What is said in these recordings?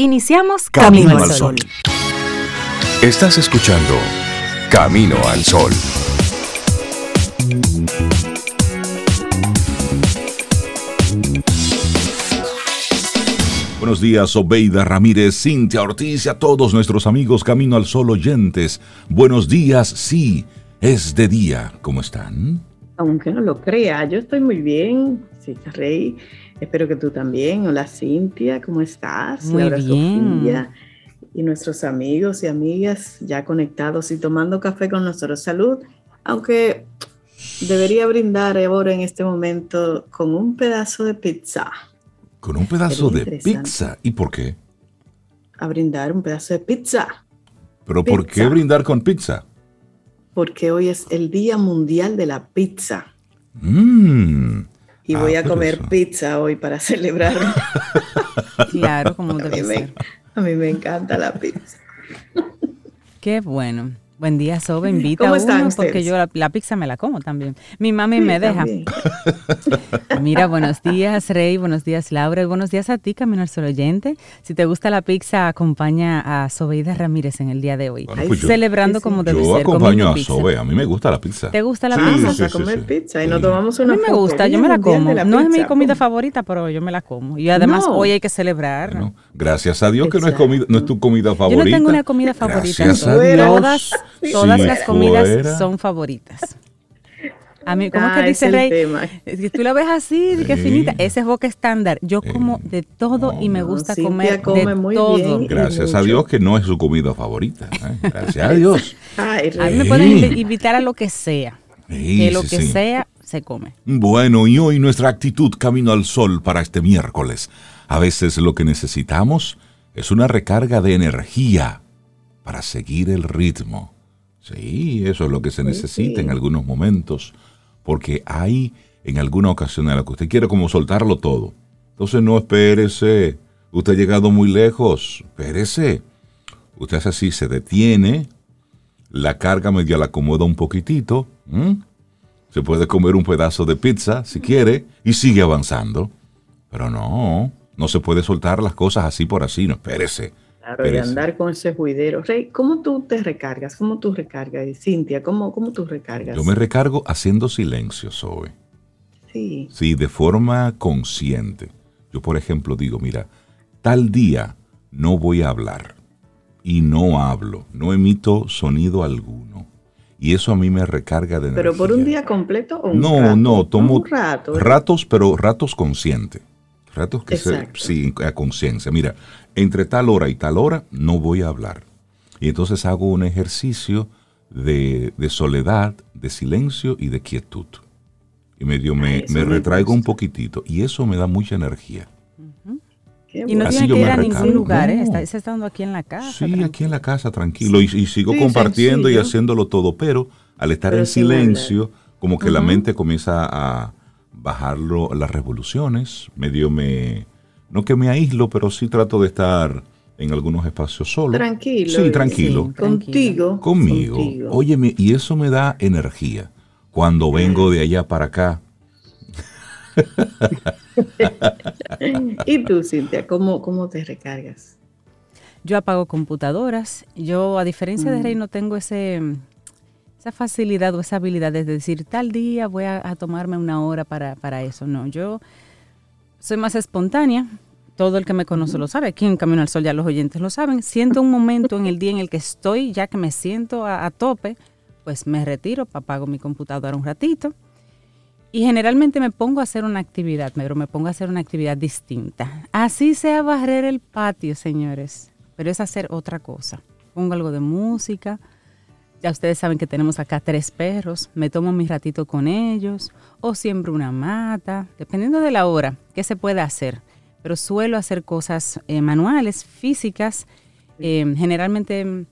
Iniciamos Camino, al Sol. Estás escuchando Camino al Sol. Buenos días, Obeida Ramírez, Cintia Ortiz y a todos nuestros amigos Camino al Sol oyentes. Buenos días, sí, es de día. ¿Cómo están? Aunque no lo crea, yo estoy muy bien, sí, Rey. Espero que tú también. Hola Cintia, ¿cómo estás? Muy Laura bien. Sofía y nuestros amigos y amigas ya conectados y tomando café con nosotros. Salud, aunque debería brindar ahora en este momento con un pedazo de pizza. Con un pedazo Sería de pizza. ¿Y por qué? A brindar un pedazo de pizza, ¿Pero por qué brindar con pizza? porque hoy es el Día Mundial de la Pizza. Mmm. Y Ah, voy a comer eso. pizza hoy para celebrarlo. Claro, como A debe me, ser. a mí me encanta la pizza. Qué bueno. Buen día, Sobe. Invita ¿Cómo a están uno porque yo la, la pizza me la como también. Mi mami Sí, me deja. Mira, buenos días, Rey. Buenos días, Laura. Y buenos días a ti, Camino al Sol oyente. Si te gusta la pizza, acompaña a Sobeida Ramírez en el día de hoy. Bueno, pues yo- Celebrando Sí, sí. como debe Yo ser. acompaño comiendo a. Sobe. A mí me gusta la pizza. ¿Te gusta la Sí, pizza? Vamos sí, a sí, comer sí. pizza y Sí. nos tomamos A una mí me gusta, yo me la como. la no es mi comida favorita, pero yo me la como. Y además No. hoy hay que celebrar. Bueno, gracias a Dios que no es, comida, no es tu comida Yo favorita. no tengo una comida favorita. Gracias a Fuera. Dios. Todas, todas Si las comidas fuera. son favoritas. A mí, ¿cómo Ah, que dice el Rey? tema. Tú la ves así, de que Sí. finita. Esa es boca estándar. Yo Sí. como de todo y me gusta comer come de muy todo. bien. Gracias a. Dios que no es su comida favorita. ¿eh? Gracias a Dios. Ay, A mí me Sí. pueden invi- invitar a lo que sea. Sí, que lo sí, que sí. sea se come. Bueno, y hoy nuestra actitud camino al sol para este miércoles. A veces lo que necesitamos es una recarga de energía para seguir el ritmo. Sí, eso es lo que se necesita sí. en algunos momentos, porque hay en alguna ocasión en la que usted quiere como soltarlo todo. Entonces no espérese, usted ha llegado muy lejos, espérese. Usted hace así, se detiene, la carga medio la acomoda un poquitito, ¿m? se puede comer un pedazo de pizza si quiere y sigue avanzando. Pero no, no se puede soltar las cosas así por así, no, espérese. Claro, y espérese. andar con ese juidero. Rey, ¿cómo tú te recargas? ¿Cómo tú recargas? Y Cintia, ¿cómo, cómo tú recargas? Yo me recargo haciendo silencio, Zoe. Sí, Sí, de forma consciente. Yo, por ejemplo, digo, mira, tal día no voy a hablar y no hablo, no emito sonido alguno. Y eso a mí me recarga de energía. pero por un día completo o un No, rato? no, tomo Un rato. ¿eh? ratos, pero ratos conscientes. Ratos que se, sí, a conciencia. Mira, entre tal hora y tal hora no voy a hablar. Y entonces hago un ejercicio de, de soledad, de silencio y de quietud. Y medio me, Ay, me me retraigo un poquitito. Y eso me da mucha energía. Y no tiene que ir a ningún lugar, ¿eh? No. Está, está estando aquí en la casa. Sí, tranquilo. aquí en la casa, tranquilo. Y, y sigo Sí, compartiendo y sencillo. haciéndolo todo. Pero al estar Pero en silencio, como que la mente comienza a bajarlo las revoluciones. Medio me. No que me aíslo, pero sí trato de estar en algunos espacios solo. Tranquilo. Sí, tranquilo. Sí. Contigo. Conmigo. contigo. Óyeme, y eso me da energía. Cuando vengo de allá para acá, ¿Y tú, Cintia, cómo, cómo te recargas? Yo apago computadoras. Yo, a diferencia de Rey, no tengo ese, esa facilidad o esa habilidad de decir, tal día voy a, a tomarme una hora para, para eso. No, yo soy más espontánea. Todo el que me conoce lo sabe. Aquí en Camino al Sol ya los oyentes lo saben. Siento un momento en el día en el que estoy, ya que me siento a, a tope, pues me retiro, apago mi computadora un ratito. Y generalmente me pongo a hacer una actividad, pero me pongo a hacer una actividad distinta. Así sea barrer el patio, señores, pero es hacer otra cosa. Pongo algo de música. Ya ustedes saben que tenemos acá tres perros. Me tomo mi ratito con ellos o siembro una mata, dependiendo de la hora, qué se puede hacer. Pero suelo hacer cosas eh, manuales, físicas, eh, generalmente,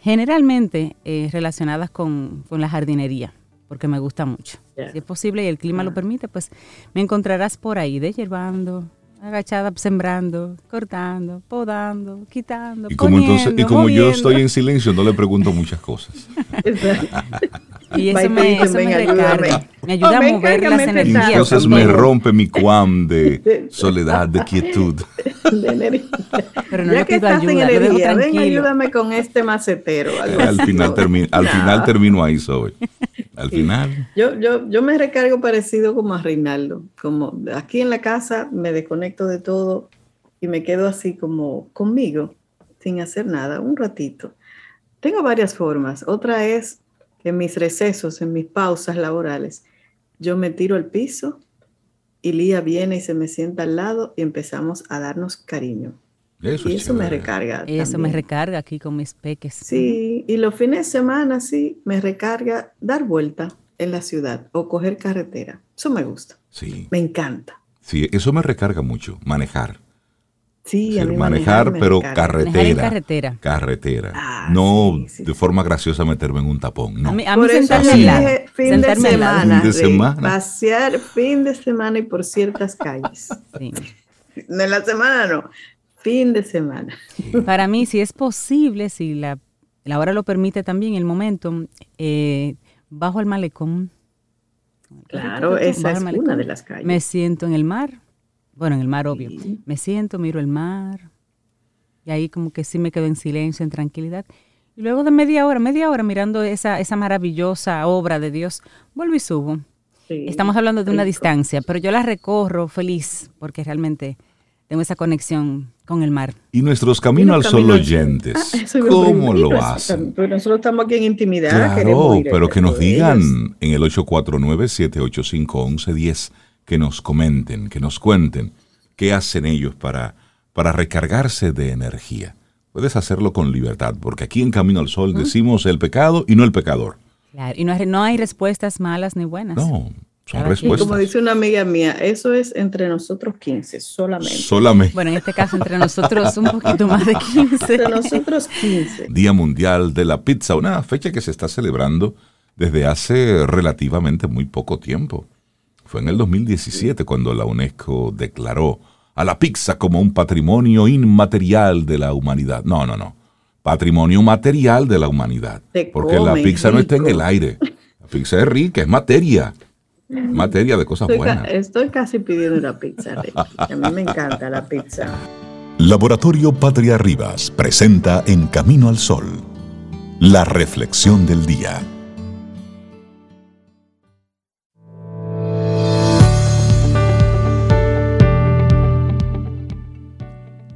generalmente eh, relacionadas con, con la jardinería, porque me gusta mucho. Si es posible y el clima lo Ah. permite, pues me encontrarás por ahí, desherbando, agachada, sembrando, cortando, podando, quitando, y como, entonces, y poniendo, como yo estoy en silencio, no le pregunto muchas cosas. Y eso, me, eso me recarga. Me ayuda a mover las energías. Entonces me rompe mi cuam de soledad, de quietud. De energía. Pero no ya que estás ayuda, en energía, ven, ayúdame con este macetero. Al final, termino, al final termino ahí, Zoe. Al final. Yo, yo, yo me recargo parecido como a Reinaldo. Como aquí en la casa me desconecto de todo y me quedo así como conmigo, sin hacer nada, un ratito. Tengo varias formas. Otra es que en mis recesos, en mis pausas laborales, yo me tiro al piso y Lía viene y se me sienta al lado y empezamos a darnos cariño. Eso y eso me recarga. Eso me recarga aquí con mis peques. Sí, y los fines de semana sí, me recarga dar vuelta en la ciudad o coger carretera. Eso me gusta. Sí. Me encanta. Sí, eso me recarga mucho, manejar. Sí, manejar, pero carretera. carretera. Carretera. Ah, no de forma graciosa meterme en un tapón. No. A mí, a mí sentarme dije, fin de semana. Fin de semana. Pasear fin de semana y por ciertas calles. Sí. En la semana no. Fin de semana. Para mí, si es posible, si la, la hora lo permite también, el momento, eh, bajo el malecón. Claro, esa es una de las calles. Me siento en el mar bueno, en el mar, obvio. Me siento, miro el mar. Y ahí como que sí me quedo en silencio, en tranquilidad. Y luego de media hora, media hora mirando esa, esa maravillosa obra de Dios, vuelvo y subo. Estamos hablando de una distancia, pero yo la recorro feliz porque realmente tengo esa conexión con el mar. Y nuestros caminos al sol oyentes, ah, ¿cómo lo hacen? Pero nosotros estamos aquí en intimidad. Claro, pero que nos digan en el 849-785-1110 que nos comenten, que nos cuenten qué hacen ellos para, para recargarse de energía. Puedes hacerlo con libertad, porque aquí en Camino al Sol decimos el pecado y no el pecador. Claro, y no hay, no hay respuestas malas ni buenas. No, son respuestas. Y como dice una amiga mía, eso es entre nosotros 15, solamente. Solamente. Bueno, en este caso entre nosotros un poquito más de 15. Entre nosotros 15. Día Mundial de la Pizza, una fecha que se está celebrando desde hace relativamente muy poco tiempo. Fue en el 2017 cuando la UNESCO declaró a la pizza como un patrimonio inmaterial de la humanidad. No, no, no. Patrimonio material de la humanidad. porque la pizza no está en el aire. La pizza es rica, es materia. Materia de cosas buenas. estoy casi pidiendo una pizza. A mí me encanta la pizza. Laboratorio Patria Rivas presenta En Camino al Sol la reflexión del día.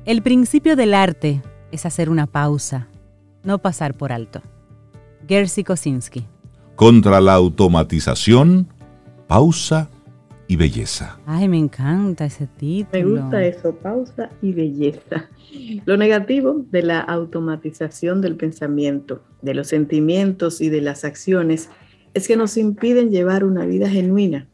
El principio del arte es hacer una pausa, no pasar por alto. Gersy Kosinski. Contra la automatización, pausa y belleza. Ay, me encanta ese título. Me gusta eso, pausa y belleza. Lo negativo de la automatización del pensamiento, de los sentimientos y de las acciones es que nos impiden llevar una vida genuina.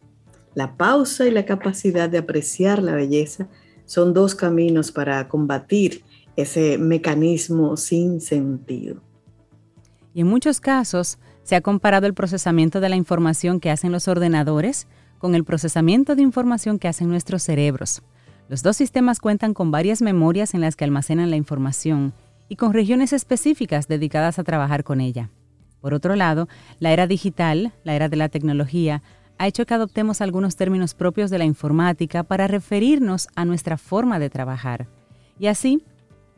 La pausa y la capacidad de apreciar la belleza son dos caminos para combatir ese mecanismo sin sentido. Y en muchos casos se ha comparado el procesamiento de la información que hacen los ordenadores con el procesamiento de información que hacen nuestros cerebros. Los dos sistemas cuentan con varias memorias en las que almacenan la información y con regiones específicas dedicadas a trabajar con ella. Por otro lado, la era digital, la era de la tecnología, ha hecho que adoptemos algunos términos propios de la informática para referirnos a nuestra forma de trabajar. Y así,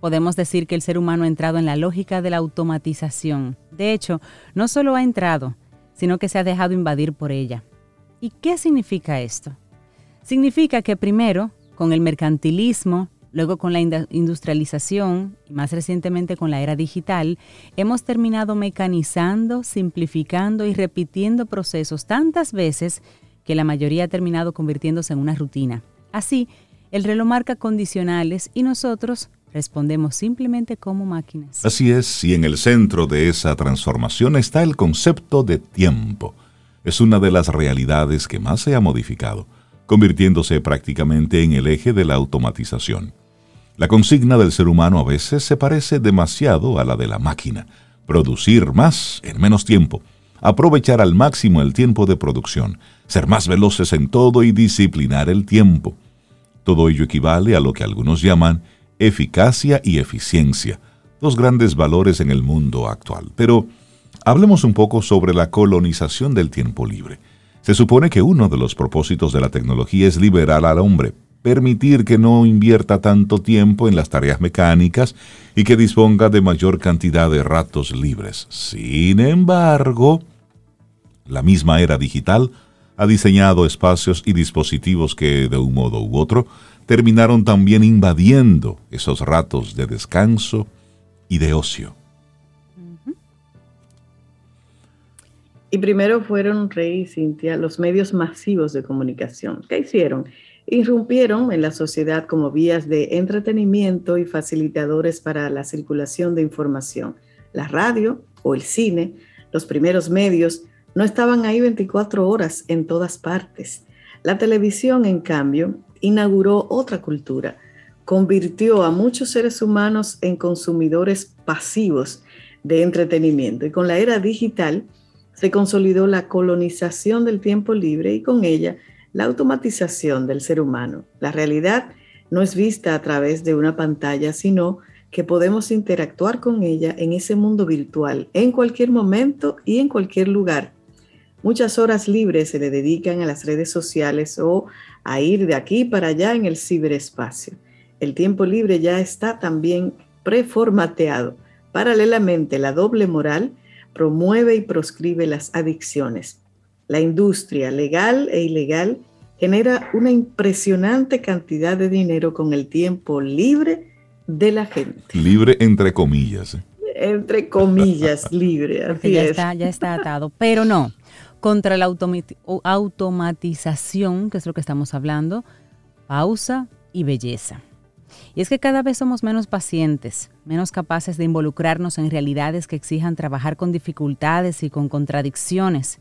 podemos decir que el ser humano ha entrado en la lógica de la automatización. De hecho, no solo ha entrado, sino que se ha dejado invadir por ella. ¿Y qué significa esto? Significa que primero, con el mercantilismo, Luego con la industrialización y más recientemente con la era digital, hemos terminado mecanizando, simplificando y repitiendo procesos tantas veces que la mayoría ha terminado convirtiéndose en una rutina. Así, el reloj marca condicionales y nosotros respondemos simplemente como máquinas. Así es, y en el centro de esa transformación está el concepto de tiempo. Es una de las realidades que más se ha modificado convirtiéndose prácticamente en el eje de la automatización. La consigna del ser humano a veces se parece demasiado a la de la máquina, producir más en menos tiempo, aprovechar al máximo el tiempo de producción, ser más veloces en todo y disciplinar el tiempo. Todo ello equivale a lo que algunos llaman eficacia y eficiencia, dos grandes valores en el mundo actual. Pero, Hablemos un poco sobre la colonización del tiempo libre. Se supone que uno de los propósitos de la tecnología es liberar al hombre, permitir que no invierta tanto tiempo en las tareas mecánicas y que disponga de mayor cantidad de ratos libres. Sin embargo, la misma era digital ha diseñado espacios y dispositivos que, de un modo u otro, terminaron también invadiendo esos ratos de descanso y de ocio. Y primero fueron, Rey y Cintia, los medios masivos de comunicación. ¿Qué hicieron? Irrumpieron en la sociedad como vías de entretenimiento y facilitadores para la circulación de información. La radio o el cine, los primeros medios, no estaban ahí 24 horas en todas partes. La televisión, en cambio, inauguró otra cultura, convirtió a muchos seres humanos en consumidores pasivos de entretenimiento y con la era digital, se consolidó la colonización del tiempo libre y con ella la automatización del ser humano. La realidad no es vista a través de una pantalla, sino que podemos interactuar con ella en ese mundo virtual, en cualquier momento y en cualquier lugar. Muchas horas libres se le dedican a las redes sociales o a ir de aquí para allá en el ciberespacio. El tiempo libre ya está también preformateado. Paralelamente, la doble moral promueve y proscribe las adicciones. La industria legal e ilegal genera una impresionante cantidad de dinero con el tiempo libre de la gente. Libre entre comillas. ¿eh? Entre comillas, libre. Así ya, es. Está, ya está atado. Pero no, contra la automatización, que es lo que estamos hablando, pausa y belleza. Y es que cada vez somos menos pacientes, menos capaces de involucrarnos en realidades que exijan trabajar con dificultades y con contradicciones.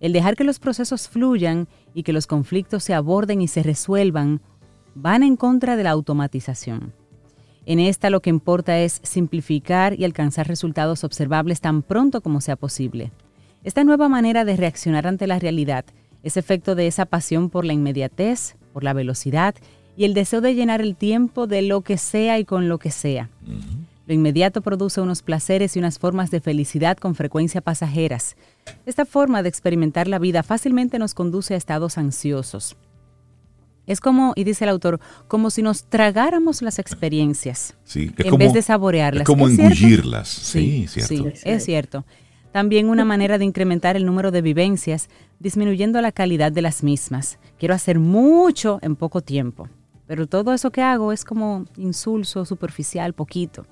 El dejar que los procesos fluyan y que los conflictos se aborden y se resuelvan van en contra de la automatización. En esta lo que importa es simplificar y alcanzar resultados observables tan pronto como sea posible. Esta nueva manera de reaccionar ante la realidad es efecto de esa pasión por la inmediatez, por la velocidad y el deseo de llenar el tiempo de lo que sea y con lo que sea. Lo inmediato produce unos placeres y unas formas de felicidad con frecuencia pasajeras. Esta forma de experimentar la vida fácilmente nos conduce a estados ansiosos. Es como, y dice el autor, como si nos tragáramos las experiencias Sí, en vez de saborearlas. Es como ¿Es cierto? engullirlas. Sí, cierto. Sí, es cierto. También una manera de incrementar el número de vivencias, disminuyendo la calidad de las mismas. Quiero hacer mucho en poco tiempo, pero todo eso que hago es como insulso, superficial, poquito.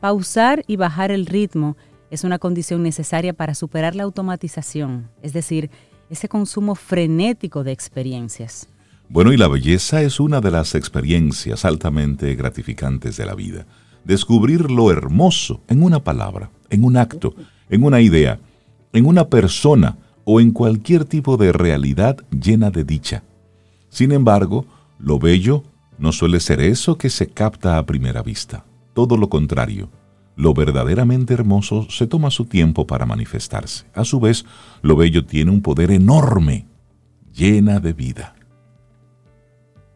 Pausar y bajar el ritmo es una condición necesaria para superar la automatización, es decir, ese consumo frenético de experiencias. Bueno, y la belleza es una de las experiencias altamente gratificantes de la vida. Descubrir lo hermoso en una palabra, en un acto, en una idea, en una persona o en cualquier tipo de realidad llena de dicha. Sin embargo, lo bello no suele ser eso que se capta a primera vista. Todo lo contrario, lo verdaderamente hermoso se toma su tiempo para manifestarse. A su vez, lo bello tiene un poder enorme, llena de vida.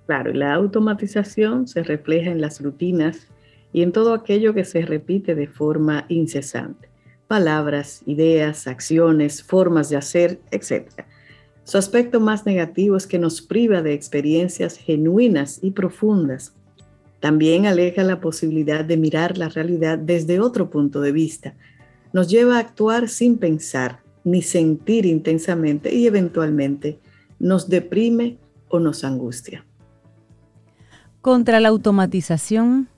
Claro, la automatización se refleja en las rutinas y en todo aquello que se repite de forma incesante. Palabras, ideas, acciones, formas de hacer, etc. Su aspecto más negativo es que nos priva de experiencias genuinas y profundas. También aleja la posibilidad de mirar la realidad desde otro punto de vista. Nos lleva a actuar sin pensar ni sentir intensamente y eventualmente nos deprime o nos angustia. Contra la automatización,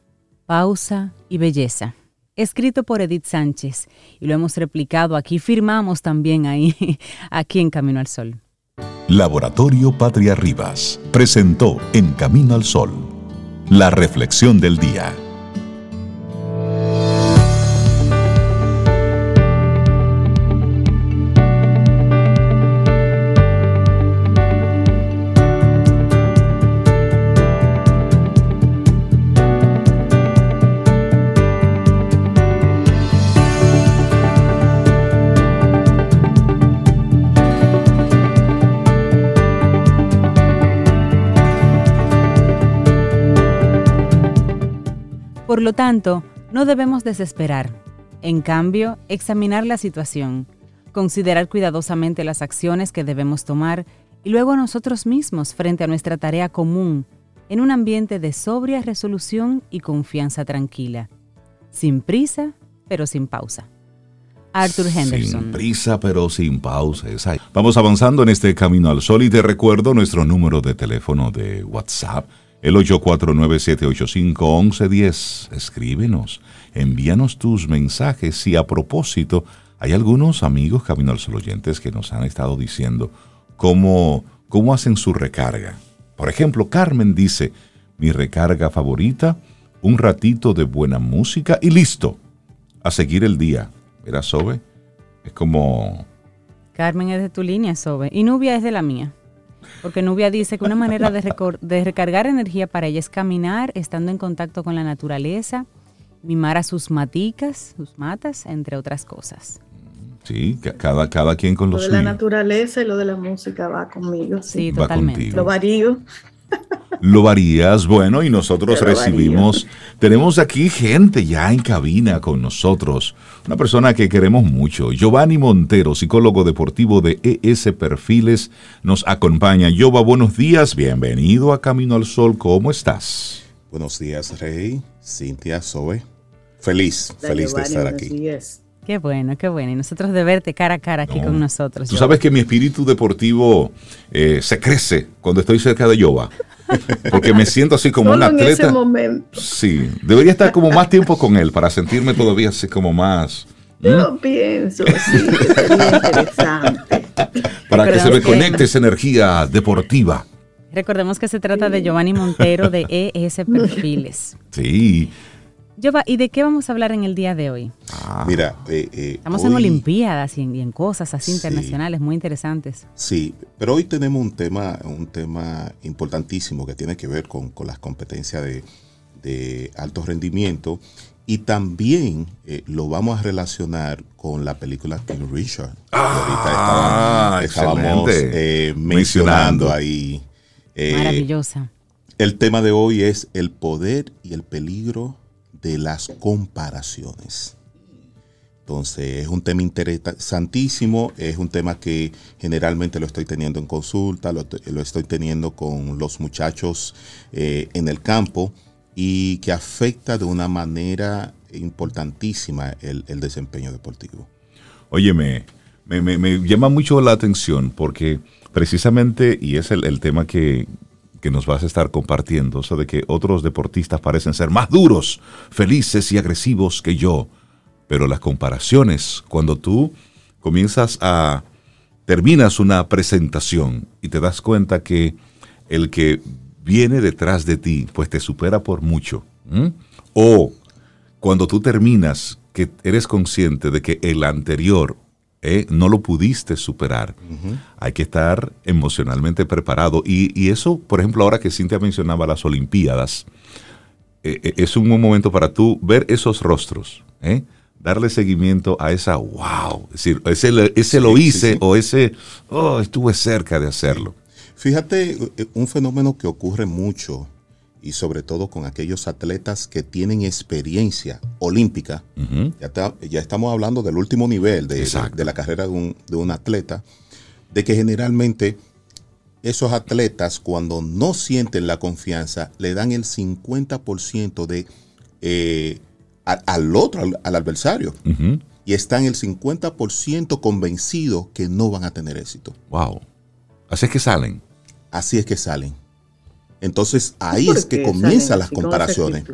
pausa y belleza. Escrito por Edith Sánchez y lo hemos replicado aquí, firmamos también ahí, aquí en Camino al Sol. Laboratorio Patria Rivas presentó En Camino al Sol, la reflexión del día. Por lo tanto, no debemos desesperar. En cambio, examinar la situación, considerar cuidadosamente las acciones que debemos tomar y luego nosotros mismos frente a nuestra tarea común, en un ambiente de sobria resolución y confianza tranquila, sin prisa, pero sin pausa. Arthur Henderson. Sin prisa, pero sin pausa. Vamos avanzando en este camino al sol y te recuerdo nuestro número de teléfono de WhatsApp, el 849-785-1110. Escríbenos, envíanos tus mensajes y a propósito, hay algunos amigos Camino al Sol oyentes que nos han estado diciendo cómo, cómo hacen su recarga. Por ejemplo, Carmen dice, mi recarga favorita, un ratito de buena música y listo, a seguir el día. Mira, Sobe, es como... Carmen es de tu línea, Sobe, y Nubia es de la mía. Porque Nubia dice que una manera de, de recargar energía para ella es caminar, estando en contacto con la naturaleza, mimar a sus maticas, sus matas, entre otras cosas. Sí, cada, cada quien con lo, lo de la naturaleza y lo de la música va conmigo. Sí, sí totalmente. Lo varío. Lo varías, bueno, y nosotros recibimos, tenemos aquí gente ya en cabina con nosotros, una persona que queremos mucho, Giovanni Montero, psicólogo deportivo de ES Perfiles, nos acompaña. Giova, buenos días, bienvenido a Camino al Sol, ¿cómo estás? Buenos días, Rey, Cintia, Zoe. Feliz, feliz de estar aquí. Días. Qué bueno, qué bueno. Y nosotros de verte cara a cara aquí con nosotros. Tú sabes que mi espíritu deportivo eh, se crece cuando estoy cerca de Yoba. Porque me siento así como un atleta. En ese momento. Sí, debería estar como más tiempo con él para sentirme todavía así como más. Yo pienso, sí, sería interesante. Para que se me conecte esa energía deportiva. Recordemos que se trata de Giovanni Montero de ES Perfiles. Sí. ¿Y de qué vamos a hablar en el día de hoy? Ah, Mira, eh, eh, estamos en Olimpiadas y en, y en, cosas así internacionales muy interesantes. Sí, pero hoy tenemos un tema, un tema importantísimo que tiene que ver con, con las competencias de, de, alto rendimiento y también eh, lo vamos a relacionar con la película King Richard. Ah, ahorita estábamos, estábamos mencionando ahí. Maravillosa. El tema de hoy es el poder y el peligro de las comparaciones. Entonces, es un tema interesantísimo, es un tema que generalmente lo estoy teniendo en consulta, lo, lo estoy teniendo con los muchachos eh, en el campo y que afecta de una manera importantísima el, desempeño deportivo. Óyeme, me, llama mucho la atención porque precisamente, y es el tema que, que nos vas a estar compartiendo, o sea, de que otros deportistas parecen ser más duros, felices y agresivos que yo. Pero las comparaciones, cuando tú comienzas a, terminas una presentación y te das cuenta que el que viene detrás de ti, pues te supera por mucho. O cuando tú terminas, que eres consciente de que el anterior eh, no lo pudiste superar. Uh -huh. Hay que estar emocionalmente preparado. Y, y, eso, por ejemplo, ahora que Cintia mencionaba las Olimpiadas, eh, es un buen momento para tú ver esos rostros, ¿eh? darle seguimiento a esa wow, es decir, ese, ese sí, lo hice sí, sí. o ese oh, estuve cerca de hacerlo. Fíjate, un fenómeno que ocurre mucho y sobre todo con aquellos atletas que tienen experiencia olímpica. Uh -huh. ya, está, ya, estamos hablando del último nivel de, de, de la carrera de un, de un, atleta, de que generalmente esos atletas cuando no sienten la confianza le dan el 50% de, eh, al, al, otro, al, al adversario. Uh -huh. Y están el 50% convencidos que no van a tener éxito. Wow. Así es que salen. Así es que salen. Entonces ahí es que comienzan las comparaciones.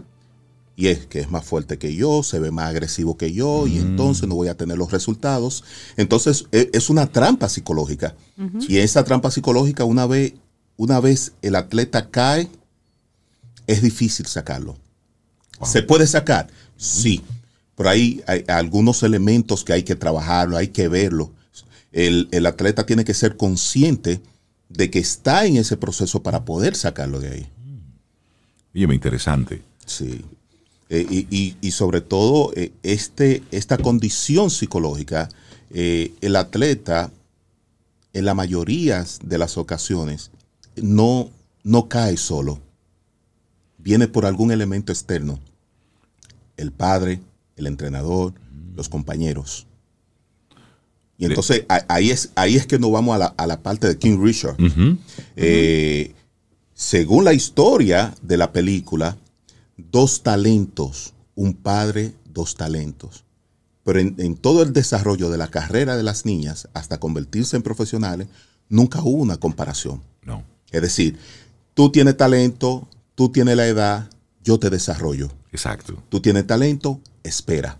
Y es que es más fuerte que yo, se ve más agresivo que yo mm. y entonces no voy a tener los resultados. Entonces e, es una trampa psicológica. Uh -huh. Y esa trampa psicológica una vez, una vez el atleta cae, es difícil sacarlo. Wow. ¿Se puede sacar? Sí. Pero hay, hay, algunos elementos que hay que trabajarlo, hay que verlo. El, el atleta tiene que ser consciente de que está en ese proceso para poder sacarlo de ahí. Oye, interesante. Sí. Eh, y, y, y, sobre todo, eh, este, esta condición psicológica, eh, el atleta, en la mayoría de las ocasiones, no, no cae solo. Viene por algún elemento externo. El padre, el entrenador, los compañeros. Y entonces ahí es, ahí es que nos vamos a la, parte de King Richard. Eh, según la historia de la película, dos talentos, un padre, dos talentos. Pero en, todo el desarrollo de la carrera de las niñas, hasta convertirse en profesionales, nunca hubo una comparación. No. Es decir, tú tienes talento, tú tienes la edad, yo te desarrollo. Exacto. Tú tienes talento, espera.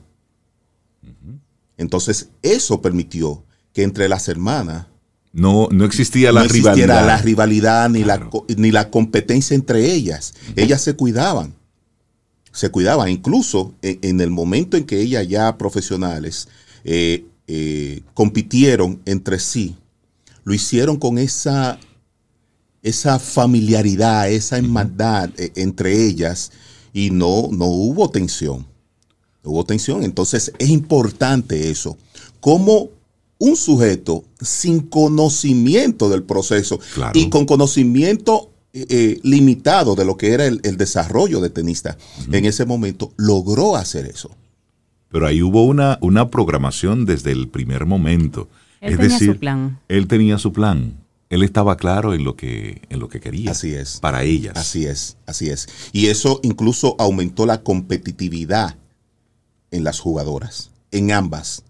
Entonces, eso permitió que entre las hermanas no, no existía la no rivalidad. la rivalidad ni, la, ni la competencia entre ellas. Ellas se cuidaban. Se cuidaban. Incluso en, el momento en que ellas ya profesionales eh, eh, compitieron entre sí, lo hicieron con esa, esa familiaridad, esa hermandad eh, entre ellas y no, no hubo tensión. Hubo tensión. Entonces es importante eso. Cómo un sujeto sin conocimiento del proceso y con conocimiento eh, eh, limitado de lo que era el, desarrollo de tenista, en ese momento logró hacer eso. Pero ahí hubo una, una programación desde el primer momento. Él es tenía decir, su plan. él tenía su plan. Él estaba claro en lo que, en lo que quería. Así es. Para ellas. Así es, así es. Y eso incluso aumentó la competitividad en las jugadoras, en ambas.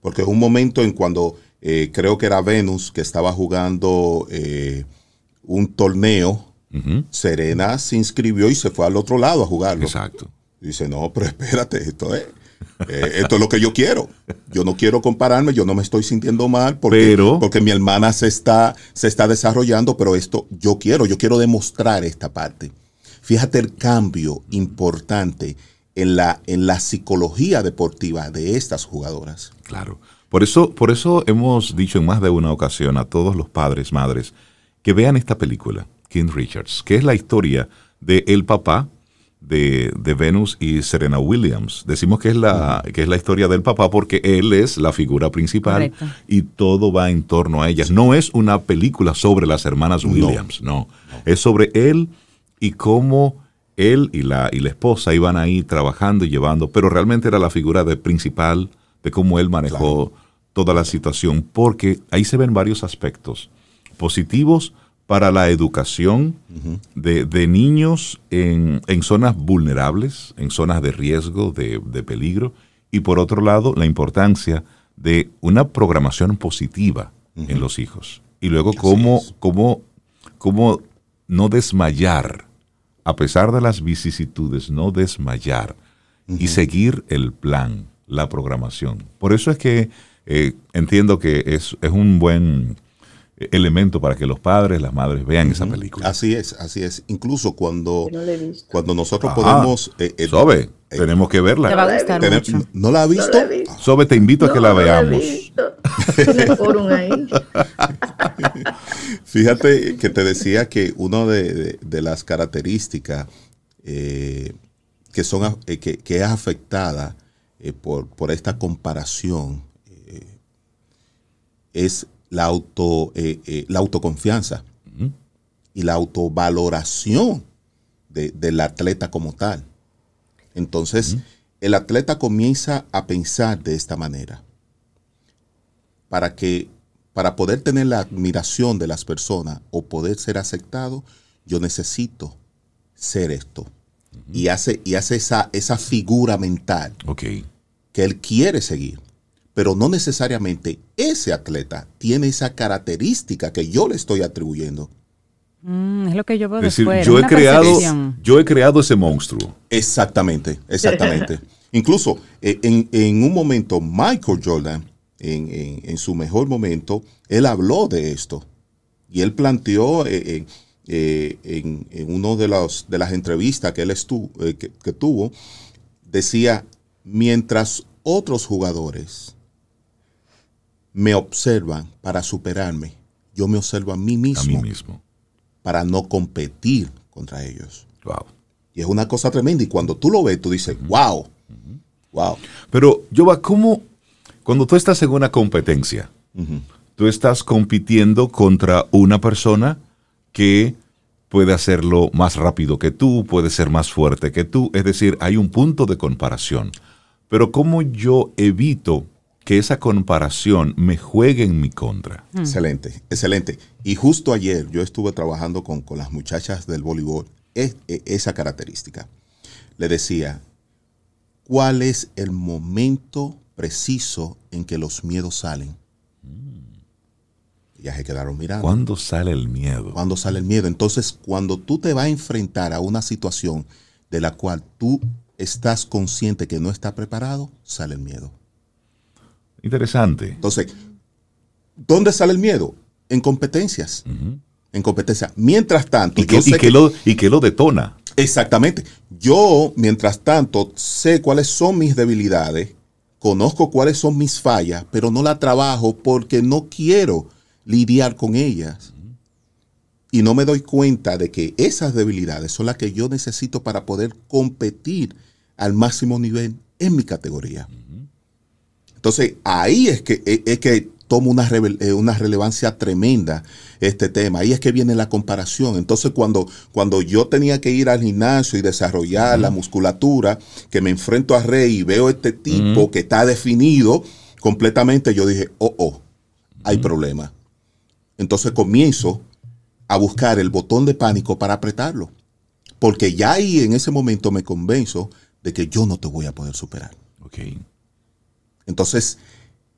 Porque un momento en cuando eh, creo que era Venus que estaba jugando eh, un torneo, Serena se inscribió y se fue al otro lado a jugarlo. Exacto. dice, no, pero espérate, esto es, eh, esto es lo que yo quiero. Yo no quiero compararme, yo no me estoy sintiendo mal porque, porque mi hermana se está, se está desarrollando, pero esto yo quiero, yo quiero demostrar esta parte. Fíjate el cambio importante en la, en la psicología deportiva de estas jugadoras. Claro. Por eso, por eso hemos dicho en más de una ocasión a todos los padres, madres, que vean esta película, King Richards, que es la historia de el papá de, Venus y Serena Williams. Decimos que es, la, que es la historia del papá porque él es la figura principal y todo va en torno a ellas. No es una película sobre las hermanas Williams, no. Es sobre él y cómo él y la, y la esposa iban ahí trabajando y llevando, pero realmente era la figura de principal de cómo él manejó toda la situación, porque ahí se ven varios aspectos positivos para la educación de, niños en, zonas vulnerables, en zonas de riesgo, de, peligro, y por otro lado, la importancia de una programación positiva en los hijos. Y luego, cómo, cómo, cómo no desmayar a pesar de las vicisitudes, no desmayar y seguir el plan, la programación. Por eso es que eh, entiendo que es, es, un buen elemento para que los padres, las madres vean esa película. Así es, así es. Incluso cuando, cuando nosotros podemos... Eh, eh, tenemos que verla. Te va a gustar mucho. ¿No la ha visto? Sobe, te invito a que la veamos. Fíjate que te decía que una de, las características eh, que, son, eh, que, es afectada eh, por, por, esta comparación es la, auto, la autoconfianza y la autovaloración del atleta como tal. Entonces, el atleta comienza a pensar de esta manera para que para poder tener la admiración de las personas o poder ser aceptado, yo necesito ser esto. Y hace, y hace esa, esa figura mental que él quiere seguir. Pero no necesariamente ese atleta tiene esa característica que yo le estoy atribuyendo. Mm, es lo que yo veo decir, yo he, creado, yo he creado ese monstruo. Exactamente, exactamente. Incluso eh, en, en, un momento Michael Jordan en, su mejor momento, él habló de esto. Y él planteó eh, eh, en, una de, de las entrevistas que él estuvo, eh, que, tuvo, decía, mientras otros jugadores me observan para superarme, yo me observo a mí mismo, mismo. Para no competir contra ellos. Y es una cosa tremenda. Y cuando tú lo ves, tú dices, wow, wow. Pero, Jova, ¿cómo, cuando tú estás en una competencia, tú estás compitiendo contra una persona que puede hacerlo más rápido que tú, puede ser más fuerte que tú, es decir, hay un punto de comparación. pero ¿cómo yo evito que esa comparación me juegue en mi contra? Mm. Excelente, excelente. Y justo ayer yo estuve trabajando con, con las muchachas del voleibol es, e, esa característica. Le decía, ¿cuál es el momento preciso en que los miedos salen? Ya se quedaron mirando. ¿Cuándo sale el miedo? ¿Cuándo sale el miedo? Entonces, cuando tú te vas a enfrentar a una situación de la cual tú estás consciente que no está preparado, sale el miedo. Interesante. Entonces, ¿dónde sale el miedo? En competencias. En competencia. Mientras tanto. ¿Y que, lo, ¿Y que lo detona? Exactamente. Yo, mientras tanto, sé cuáles son mis debilidades, conozco cuáles son mis fallas, pero no la trabajo porque no quiero lidiar con ellas. Y no me doy cuenta de que esas debilidades son las que yo necesito para poder competir al máximo nivel en mi categoría. Entonces, ahí es que, e, es que toma una, eh, una, relevancia tremenda este tema. Ahí es que viene la comparación. Entonces, cuando, cuando yo tenía que ir al gimnasio y desarrollar la musculatura, que me enfrento a Rey y veo este tipo que está definido completamente, yo dije, oh, oh, hay problema. Entonces comienzo a buscar el botón de pánico para apretarlo. Porque ya ahí en ese momento me convenzo de que yo no te voy a poder superar. Okay. Entonces,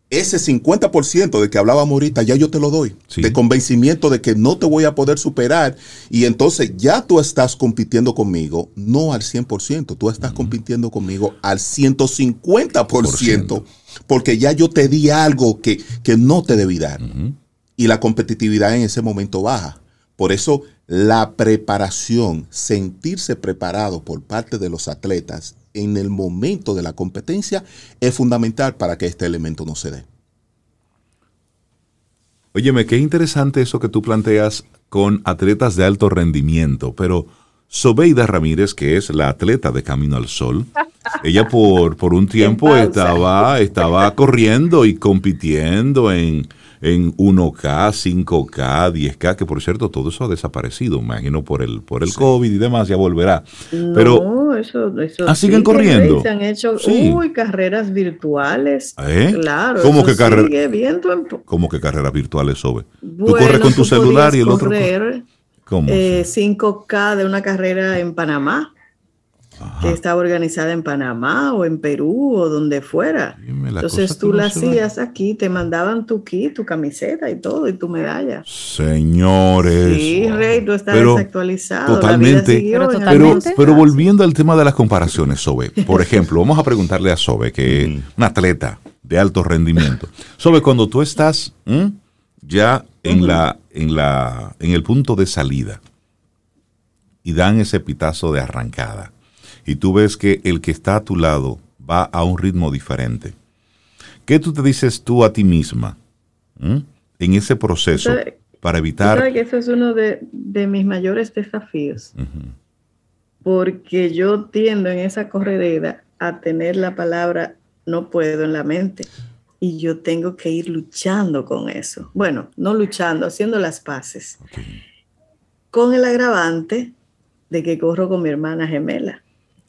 ese 50% de que hablábamos ahorita, ya yo te lo doy. De convencimiento de que no te voy a poder superar. Y entonces ya tú estás compitiendo conmigo, no al 100%, tú estás compitiendo conmigo al 150%, porque ya yo te di algo que, que no te debí dar y la competitividad en ese momento baja. Por eso la preparación, sentirse preparado por parte de los atletas en el momento de la competencia es fundamental para que este elemento no se dé. Óyeme, qué interesante eso que tú planteas con atletas de alto rendimiento, pero Sobeida Ramírez, que es la atleta de Camino al Sol, ella por, por un tiempo estaba, estaba corriendo y compitiendo en, en 1K, 5K, 10K, que por cierto todo eso ha desaparecido, imagino por el por el COVID y demás, ya volverá. Pero no, eso, eso ¿ah, siguen corriendo. Se han hecho uy, carreras virtuales. ¿Eh? Claro, ¿Cómo que, carrera, ¿Cómo que carreras virtuales, Sobe? tú corres con tu celular y el otro. ¿Cómo? Eh, 5K de una carrera en Panamá que estaba organizada en Panamá o en Perú o donde fuera. Entonces tú la hacías aquí, te mandaban tu kit, tu camiseta y todo, y tu medalla. Señores. Sí, Rey, tú estás desactualizado. Totalmente. pero, pero, volviendo al tema de las comparaciones, Sobe. Por ejemplo, vamos a preguntarle a Sobe, que es un atleta de alto rendimiento. Sobe, cuando tú estás ya en, la, en, la, en el punto de salida y dan ese pitazo de arrancada y tú ves que el que está a tu lado va a un ritmo diferente. ¿Qué tú te dices tú a ti misma en ese proceso para evitar... Sabes que eso es uno de, mis mayores desafíos. Porque yo tiendo en esa corredera a tener la palabra no puedo en la mente. Y yo tengo que ir luchando con eso. Bueno, no luchando, haciendo las paces. Con el agravante de que corro con mi hermana gemela.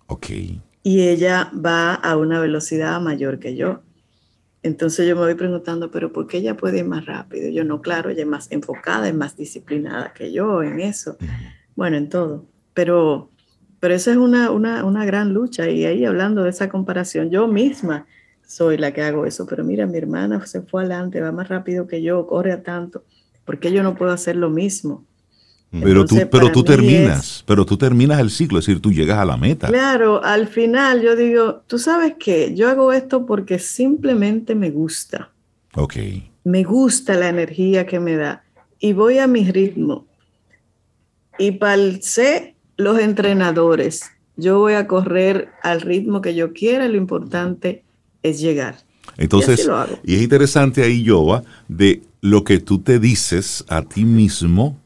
Ok. Y ella va a una velocidad mayor que yo. Entonces yo me voy preguntando, pero ¿por qué ella puede ir más rápido? Yo no, claro, ella es más enfocada, es más disciplinada que yo en eso. Bueno, en todo. Pero, pero esa es una, una, una gran lucha. Y ahí hablando de esa comparación, yo misma soy la que hago eso. Pero mira, mi hermana se fue adelante, va más rápido que yo, corre a tanto. ¿Por qué yo no puedo hacer lo mismo? Pero tú, pero tú terminas, pero tú terminas el ciclo, es decir, tú llegas a la meta. Claro, al final yo digo, tú sabes qué, yo hago esto porque simplemente me gusta. Ok. Me gusta la energía que me da y voy a mi ritmo. Y para C, los entrenadores, yo voy a correr al ritmo que yo quiera, lo importante es llegar. Entonces, y, es interesante ahí, Yoba, de lo que tú te dices a ti mismo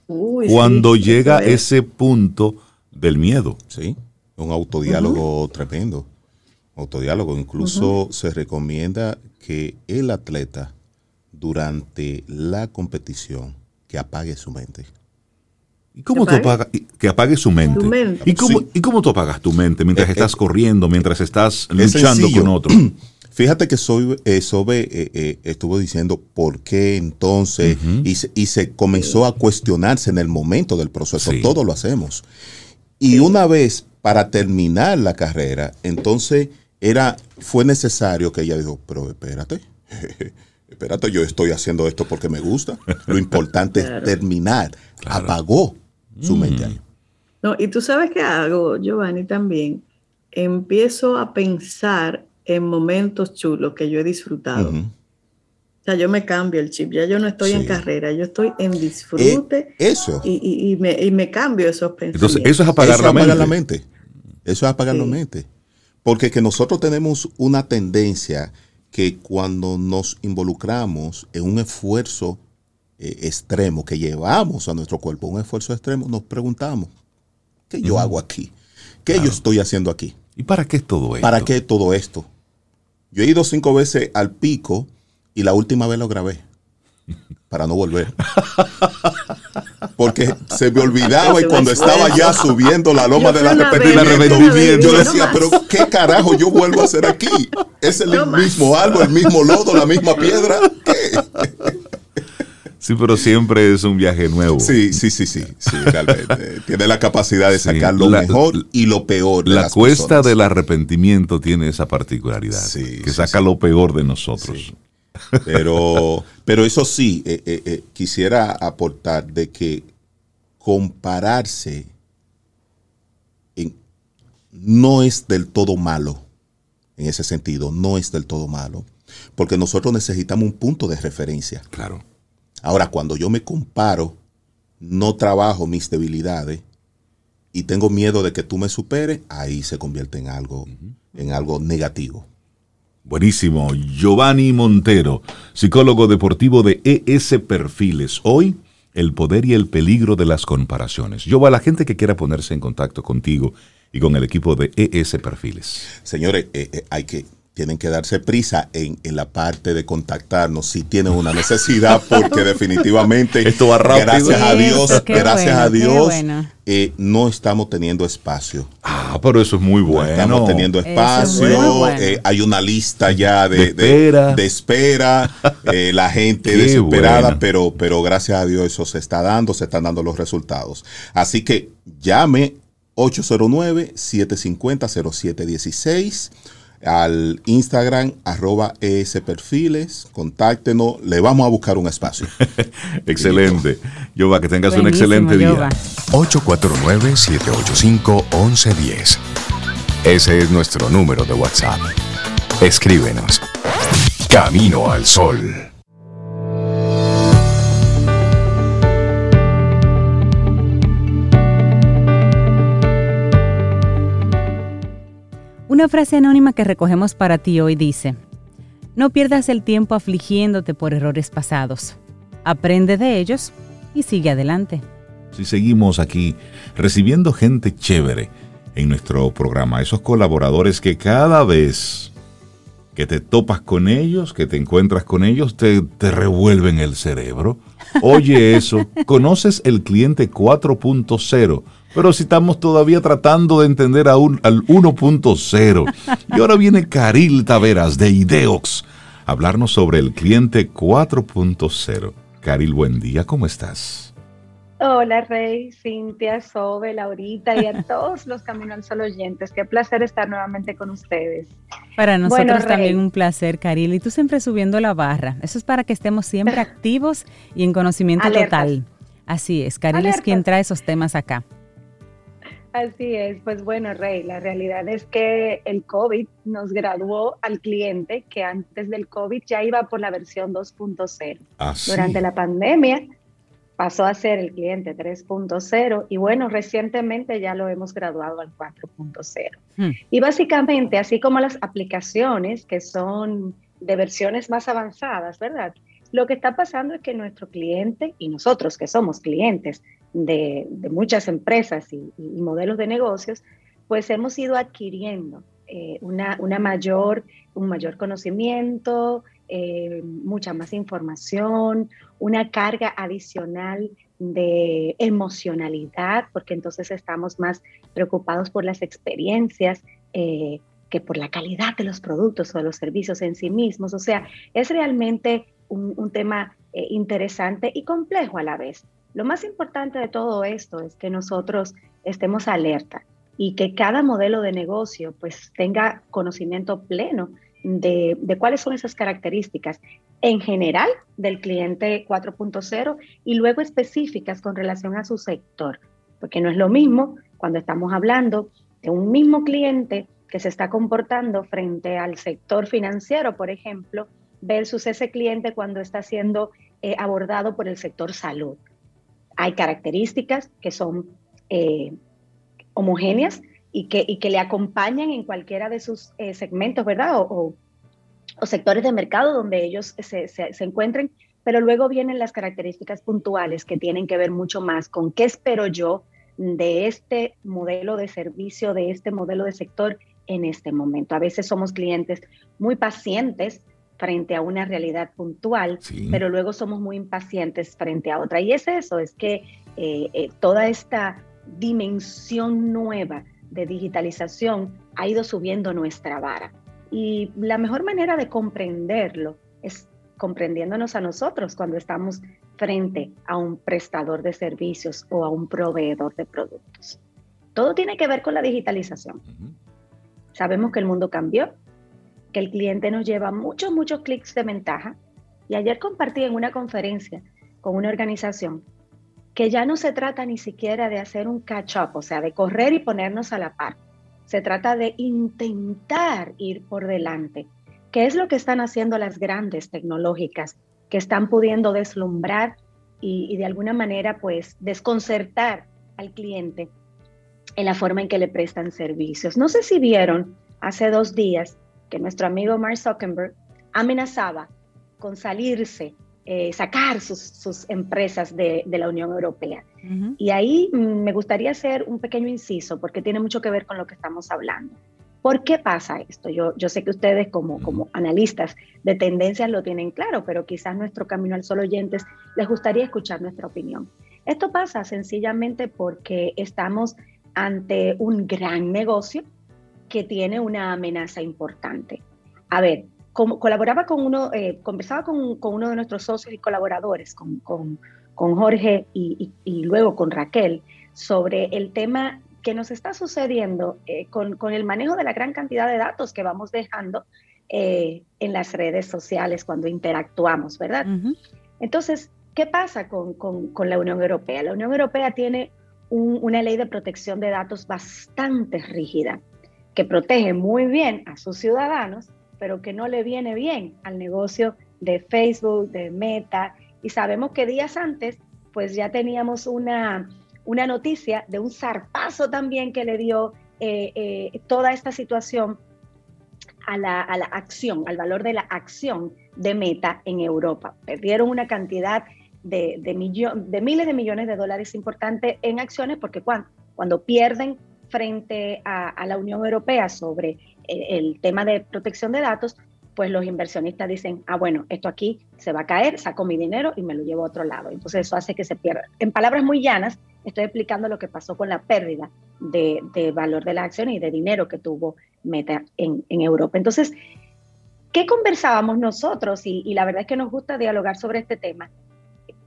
cuando llega ese punto del miedo. Sí, un autodiálogo tremendo. Autodiálogo. Incluso se recomienda que el atleta durante la competición que apague su mente. ¿Y cómo tú apagas? Que apague su mente. ¿Y, cómo, ¿Y cómo tú apagas tu mente mientras eh, estás eh, corriendo, mientras estás luchando con otro? Fíjate que soy, eh, Sobe eh, estuvo diciendo por qué entonces, y, se, comenzó a cuestionarse en el momento del proceso. Todo lo hacemos. Y una vez para terminar la carrera, entonces era, fue necesario que ella dijo, pero espérate, espérate, yo estoy haciendo esto porque me gusta. Lo importante es terminar. Apagó su mente ahí. No, y tú sabes qué hago, Giovanni, también. Empiezo a pensar en momentos chulos que yo he disfrutado. O sea, yo me cambio el chip, ya yo no estoy en carrera, yo estoy en disfrute. Eh, eso. Y, me, cambio esos pensamientos. Entonces, eso es apagar, la, mente. Eso es apagar la mente. Porque que nosotros tenemos una tendencia que cuando nos involucramos en un esfuerzo eh, extremo que llevamos a nuestro cuerpo, un esfuerzo extremo, nos preguntamos, ¿qué yo hago aquí? ¿Qué yo estoy haciendo aquí? ¿Y para qué todo esto? ¿Para qué todo esto? Yo he ido cinco veces al pico y la última vez lo grabé para no volver. Porque se me olvidaba y cuando estaba ya subiendo la loma de la arrepentimiento, yo decía, pero ¿qué carajo yo vuelvo a hacer aquí? ¿Es el mismo algo, el mismo lodo, la misma piedra? Sí, pero siempre es un viaje nuevo. Sí, sí, sí, sí, sí realmente. tiene la capacidad de sacar lo mejor y lo peor. De la cuesta del arrepentimiento tiene esa particularidad, que saca lo peor de nosotros. Pero, pero eso sí, eh, eh, eh, quisiera aportar de que compararse no es del todo malo, en ese sentido, no es del todo malo, porque nosotros necesitamos un punto de referencia. Claro. Ahora, cuando yo me comparo, no trabajo mis debilidades y tengo miedo de que tú me superes, ahí se convierte en algo, en algo negativo. Buenísimo. Giovanni Montero, psicólogo deportivo de ES Perfiles. Hoy, el poder y el peligro de las comparaciones. Yo a la gente que quiera ponerse en contacto contigo y con el equipo de ES Perfiles. Señores, eh, eh, hay que tienen que darse prisa en, la parte de contactarnos si tienen una necesidad, porque definitivamente, Esto va rápido. gracias a Dios, gracias a Dios, eh, no estamos teniendo espacio. Ah, pero eso es muy bueno. estamos teniendo espacio, eh, hay una lista ya de, de espera, eh, la gente desesperada, pero, pero gracias a Dios eso se está dando, se están dando los resultados. Así que llame 809-750-0716 al Instagram, arroba perfiles, contáctenos, le vamos a buscar un espacio. excelente. Yoba, que tengas un excelente día. 849-785-1110. Ese es nuestro número de WhatsApp. Escríbenos. Camino al Sol. Una frase anónima que recogemos para ti hoy dice, no pierdas el tiempo afligiéndote por errores pasados. Aprende de ellos y sigue adelante. Si seguimos aquí recibiendo gente chévere en nuestro programa, esos colaboradores que cada vez que te topas con ellos, que te encuentras con ellos, te, te revuelven el cerebro. Oye eso, ¿conoces el cliente 4.0? Pero si estamos todavía tratando de entender a un, al 1.0. Y ahora viene Caril Taveras de Ideox a hablarnos sobre el cliente 4.0. Caril, buen día, ¿cómo estás? Hola Rey, Cintia, Sobe, Laurita y a todos los Camino al Sol oyentes. Qué placer estar nuevamente con ustedes. Para nosotros también un placer, Caril. Y tú siempre subiendo la barra. Eso es para que estemos siempre activos y en conocimiento total. Así es, Caril es quien trae esos temas acá. Así es, pues bueno, Rey, la realidad es que el COVID nos graduó al cliente que antes del COVID ya iba por la versión 2.0. Ah, Durante la pandemia pasó a ser el cliente 3.0 y bueno, recientemente ya lo hemos graduado al 4.0. Hmm. Y básicamente, así como las aplicaciones que son de versiones más avanzadas, ¿verdad? Lo que está pasando es que nuestro cliente y nosotros que somos clientes de, muchas empresas y, modelos de negocios, pues hemos ido adquiriendo eh, una, mayor, un mayor conocimiento, eh, mucha más información, una carga adicional de emocionalidad, porque entonces estamos más preocupados por las experiencias eh, que por la calidad de los productos o de los servicios en sí mismos. O sea, es realmente un, tema interesante y complejo a la vez. Lo más importante de todo esto es que nosotros estemos alerta y que cada modelo de negocio pues tenga conocimiento pleno de, cuáles son esas características en general del cliente 4.0 y luego específicas con relación a su sector, porque no es lo mismo cuando estamos hablando de un mismo cliente que se está comportando frente al sector financiero, por ejemplo, versus ese cliente cuando está siendo eh, abordado por el sector salud. Hay características que son eh, homogéneas y que, que le acompañan en cualquiera de sus eh, segmentos, ¿verdad? O, o, sectores de mercado donde ellos se, se, encuentren, pero luego vienen las características puntuales que tienen que ver mucho más con qué espero yo de este modelo de servicio, de este modelo de sector en este momento. A veces somos clientes muy pacientes frente a una realidad puntual, pero luego somos muy impacientes frente a otra. Y es eso, es que eh, eh, toda esta dimensión nueva de digitalización ha ido subiendo nuestra vara. Y la mejor manera de comprenderlo es comprendiéndonos a nosotros cuando estamos frente a un prestador de servicios o a un proveedor de productos. Todo tiene que ver con la digitalización. Sabemos que el mundo cambió, que el cliente nos lleva muchos, muchos clics de ventaja. Y ayer compartí en una conferencia con una organización que ya no se trata ni siquiera de hacer un catch-up, o sea, de correr y ponernos a la par. Se trata de intentar ir por delante, ¿Qué es lo que están haciendo las grandes tecnológicas que están pudiendo deslumbrar y, y de alguna manera pues desconcertar al cliente en la forma en que le prestan servicios. No sé si vieron hace dos días que nuestro amigo Mark Zuckerberg amenazaba con salirse, eh, sacar sus, empresas de, la Unión Europea. Y ahí mm, me gustaría hacer un pequeño inciso porque tiene mucho que ver con lo que estamos hablando. ¿Por qué pasa esto? Yo, yo sé que ustedes como, como analistas de tendencias lo tienen claro, pero quizás nuestro Camino al Sol oyentes les gustaría escuchar nuestra opinión. Esto pasa sencillamente porque estamos ante un gran negocio que tiene una amenaza importante. A ver, como, colaboraba con uno, eh, conversaba con, con, uno de nuestros socios y colaboradores, con, con, con Jorge y, y, luego con Raquel, sobre el tema que nos está sucediendo eh, con, el manejo de la gran cantidad de datos que vamos dejando eh, en las redes sociales cuando interactuamos, ¿verdad? Entonces, ¿qué pasa con, la Unión Europea? La Unión Europea tiene una ley de protección de datos bastante rígida, que protege muy bien a sus ciudadanos, pero que no le viene bien al negocio de Facebook, de Meta. Y sabemos que días antes, pues ya teníamos una, una noticia de un zarpazo también que le dio eh, eh, toda esta situación a la, a la, acción, al valor de la acción de Meta en Europa. Perdieron una cantidad de, de, miles de millones de dólares importantes en acciones, porque cuando, cuando pierden frente a, la Unión Europea sobre el, tema de protección de datos, pues los inversionistas dicen, ah, bueno, esto aquí se va a caer, saco mi dinero y me lo llevo a otro lado. Entonces eso hace que se pierda. En palabras muy llanas, estoy explicando lo que pasó con la pérdida de, valor de la acción y de dinero que tuvo Meta en, Europa. Entonces, ¿qué conversábamos nosotros? y la verdad es que nos gusta dialogar sobre este tema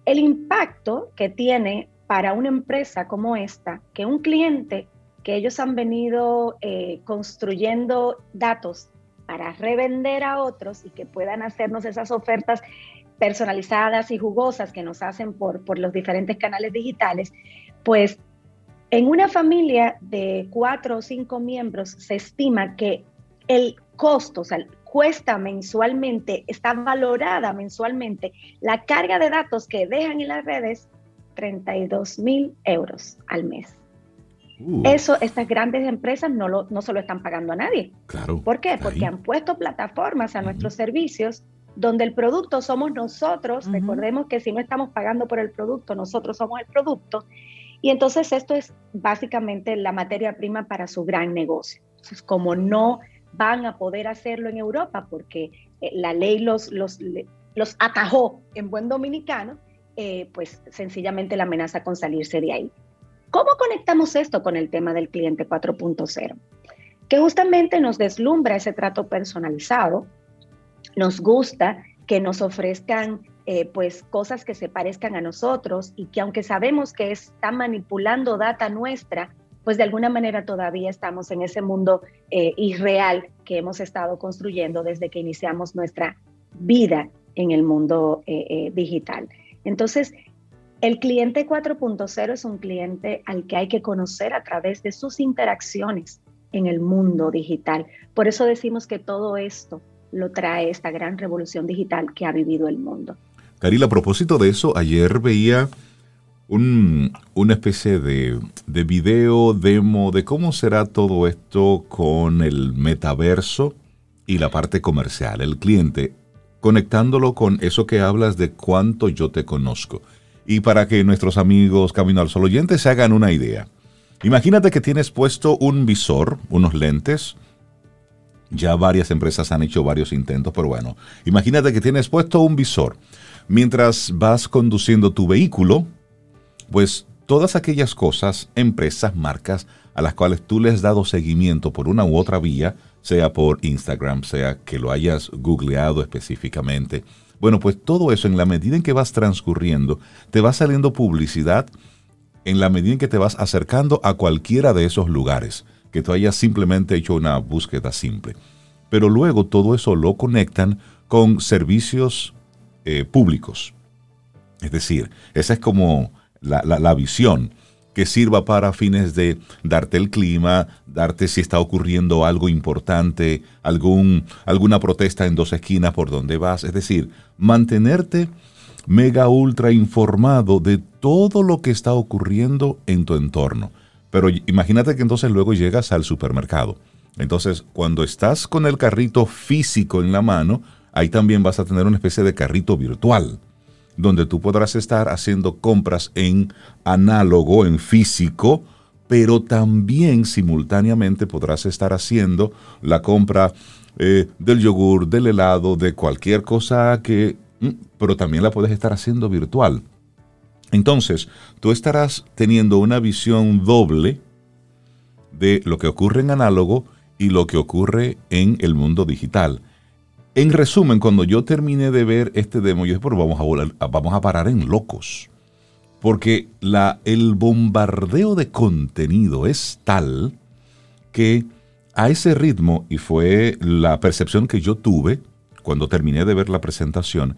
el impacto que tiene para una empresa como esta, que un cliente que ellos han venido eh, construyendo datos para revender a otros y que puedan hacernos esas ofertas personalizadas y jugosas que nos hacen por, por los diferentes canales digitales, pues en una familia de cuatro o cinco miembros se estima que el costo, o sea, cuesta mensualmente, está valorada mensualmente la carga de datos que dejan en las redes 32 mil euros al mes. Uh. Eso, estas grandes empresas no, lo, no se lo están pagando a nadie. Claro. ¿Por qué? Porque han puesto plataformas a nuestros servicios donde el producto somos nosotros. Recordemos que si no estamos pagando por el producto, nosotros somos el producto. Y entonces esto es básicamente la materia prima para su gran negocio. Entonces, como no van a poder hacerlo en Europa porque eh, la ley los, los, los atajó en buen dominicano, eh, pues sencillamente la amenaza con salirse de ahí. ¿Cómo conectamos esto con el tema del cliente 4.0? Que justamente nos deslumbra ese trato personalizado, nos gusta que nos ofrezcan eh, pues cosas que se parezcan a nosotros y que aunque sabemos que está manipulando data nuestra, pues de alguna manera todavía estamos en ese mundo eh, irreal que hemos estado construyendo desde que iniciamos nuestra vida en el mundo eh, digital. Entonces, el cliente 4.0 es un cliente al que hay que conocer a través de sus interacciones en el mundo digital. Por eso decimos que todo esto lo trae esta gran revolución digital que ha vivido el mundo. Caril, a propósito de eso, ayer veía una especie de, de video demo de cómo será todo esto con el metaverso y la parte comercial, el cliente, conectándolo con eso que hablas de cuánto yo te conozco. Y para que nuestros amigos Camino al Sol oyentes se hagan una idea. Imagínate que tienes puesto un visor, unos lentes. Ya varias empresas han hecho varios intentos, pero bueno, imagínate que tienes puesto un visor. Mientras vas conduciendo tu vehículo, pues todas aquellas cosas, empresas, marcas a las cuales tú le has dado seguimiento por una u otra vía, sea por Instagram, sea que lo hayas googleado específicamente, bueno, pues todo eso en la medida en que vas transcurriendo, te va saliendo publicidad en la medida en que te vas acercando a cualquiera de esos lugares, que tú hayas simplemente hecho una búsqueda simple. Pero luego todo eso lo conectan con servicios eh, públicos. Es decir, esa es como la, la visión que sirva para fines de darte el clima, darte si está ocurriendo algo importante, algún, alguna protesta en dos esquinas por donde vas. Es decir, mantenerte mega ultra informado de todo lo que está ocurriendo en tu entorno. Pero imagínate que entonces luego llegas al supermercado. Entonces, cuando estás con el carrito físico en la mano, ahí también vas a tener una especie de carrito virtual donde tú podrás estar haciendo compras en análogo, en físico, pero también simultáneamente podrás estar haciendo la compra eh, del yogur, del helado, de cualquier cosa que... Mm, pero también la puedes estar haciendo virtual. Entonces, tú estarás teniendo una visión doble de lo que ocurre en análogo y lo que ocurre en el mundo digital. En resumen, cuando yo terminé de ver este demo, yo dije, pero vamos a, a parar en locos. Porque el bombardeo de contenido es tal que a ese ritmo, y fue la percepción que yo tuve cuando terminé de ver la presentación,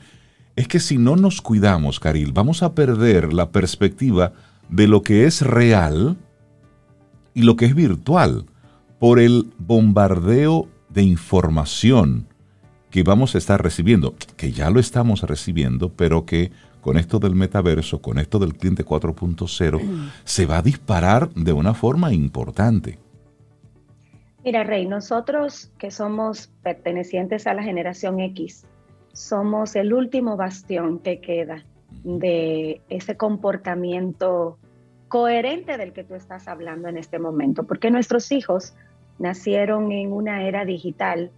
es que si no nos cuidamos, Caril, vamos a perder la perspectiva de lo que es real y lo que es virtual por el bombardeo de información que vamos a estar recibiendo, que ya lo estamos recibiendo, pero que con esto del metaverso, con esto del cliente 4.0, se va a disparar de una forma importante. Mira, Rey, nosotros que somos pertenecientes a la generación X, somos el último bastión que queda de ese comportamiento coherente del que tú estás hablando en este momento, porque nuestros hijos nacieron en una era digital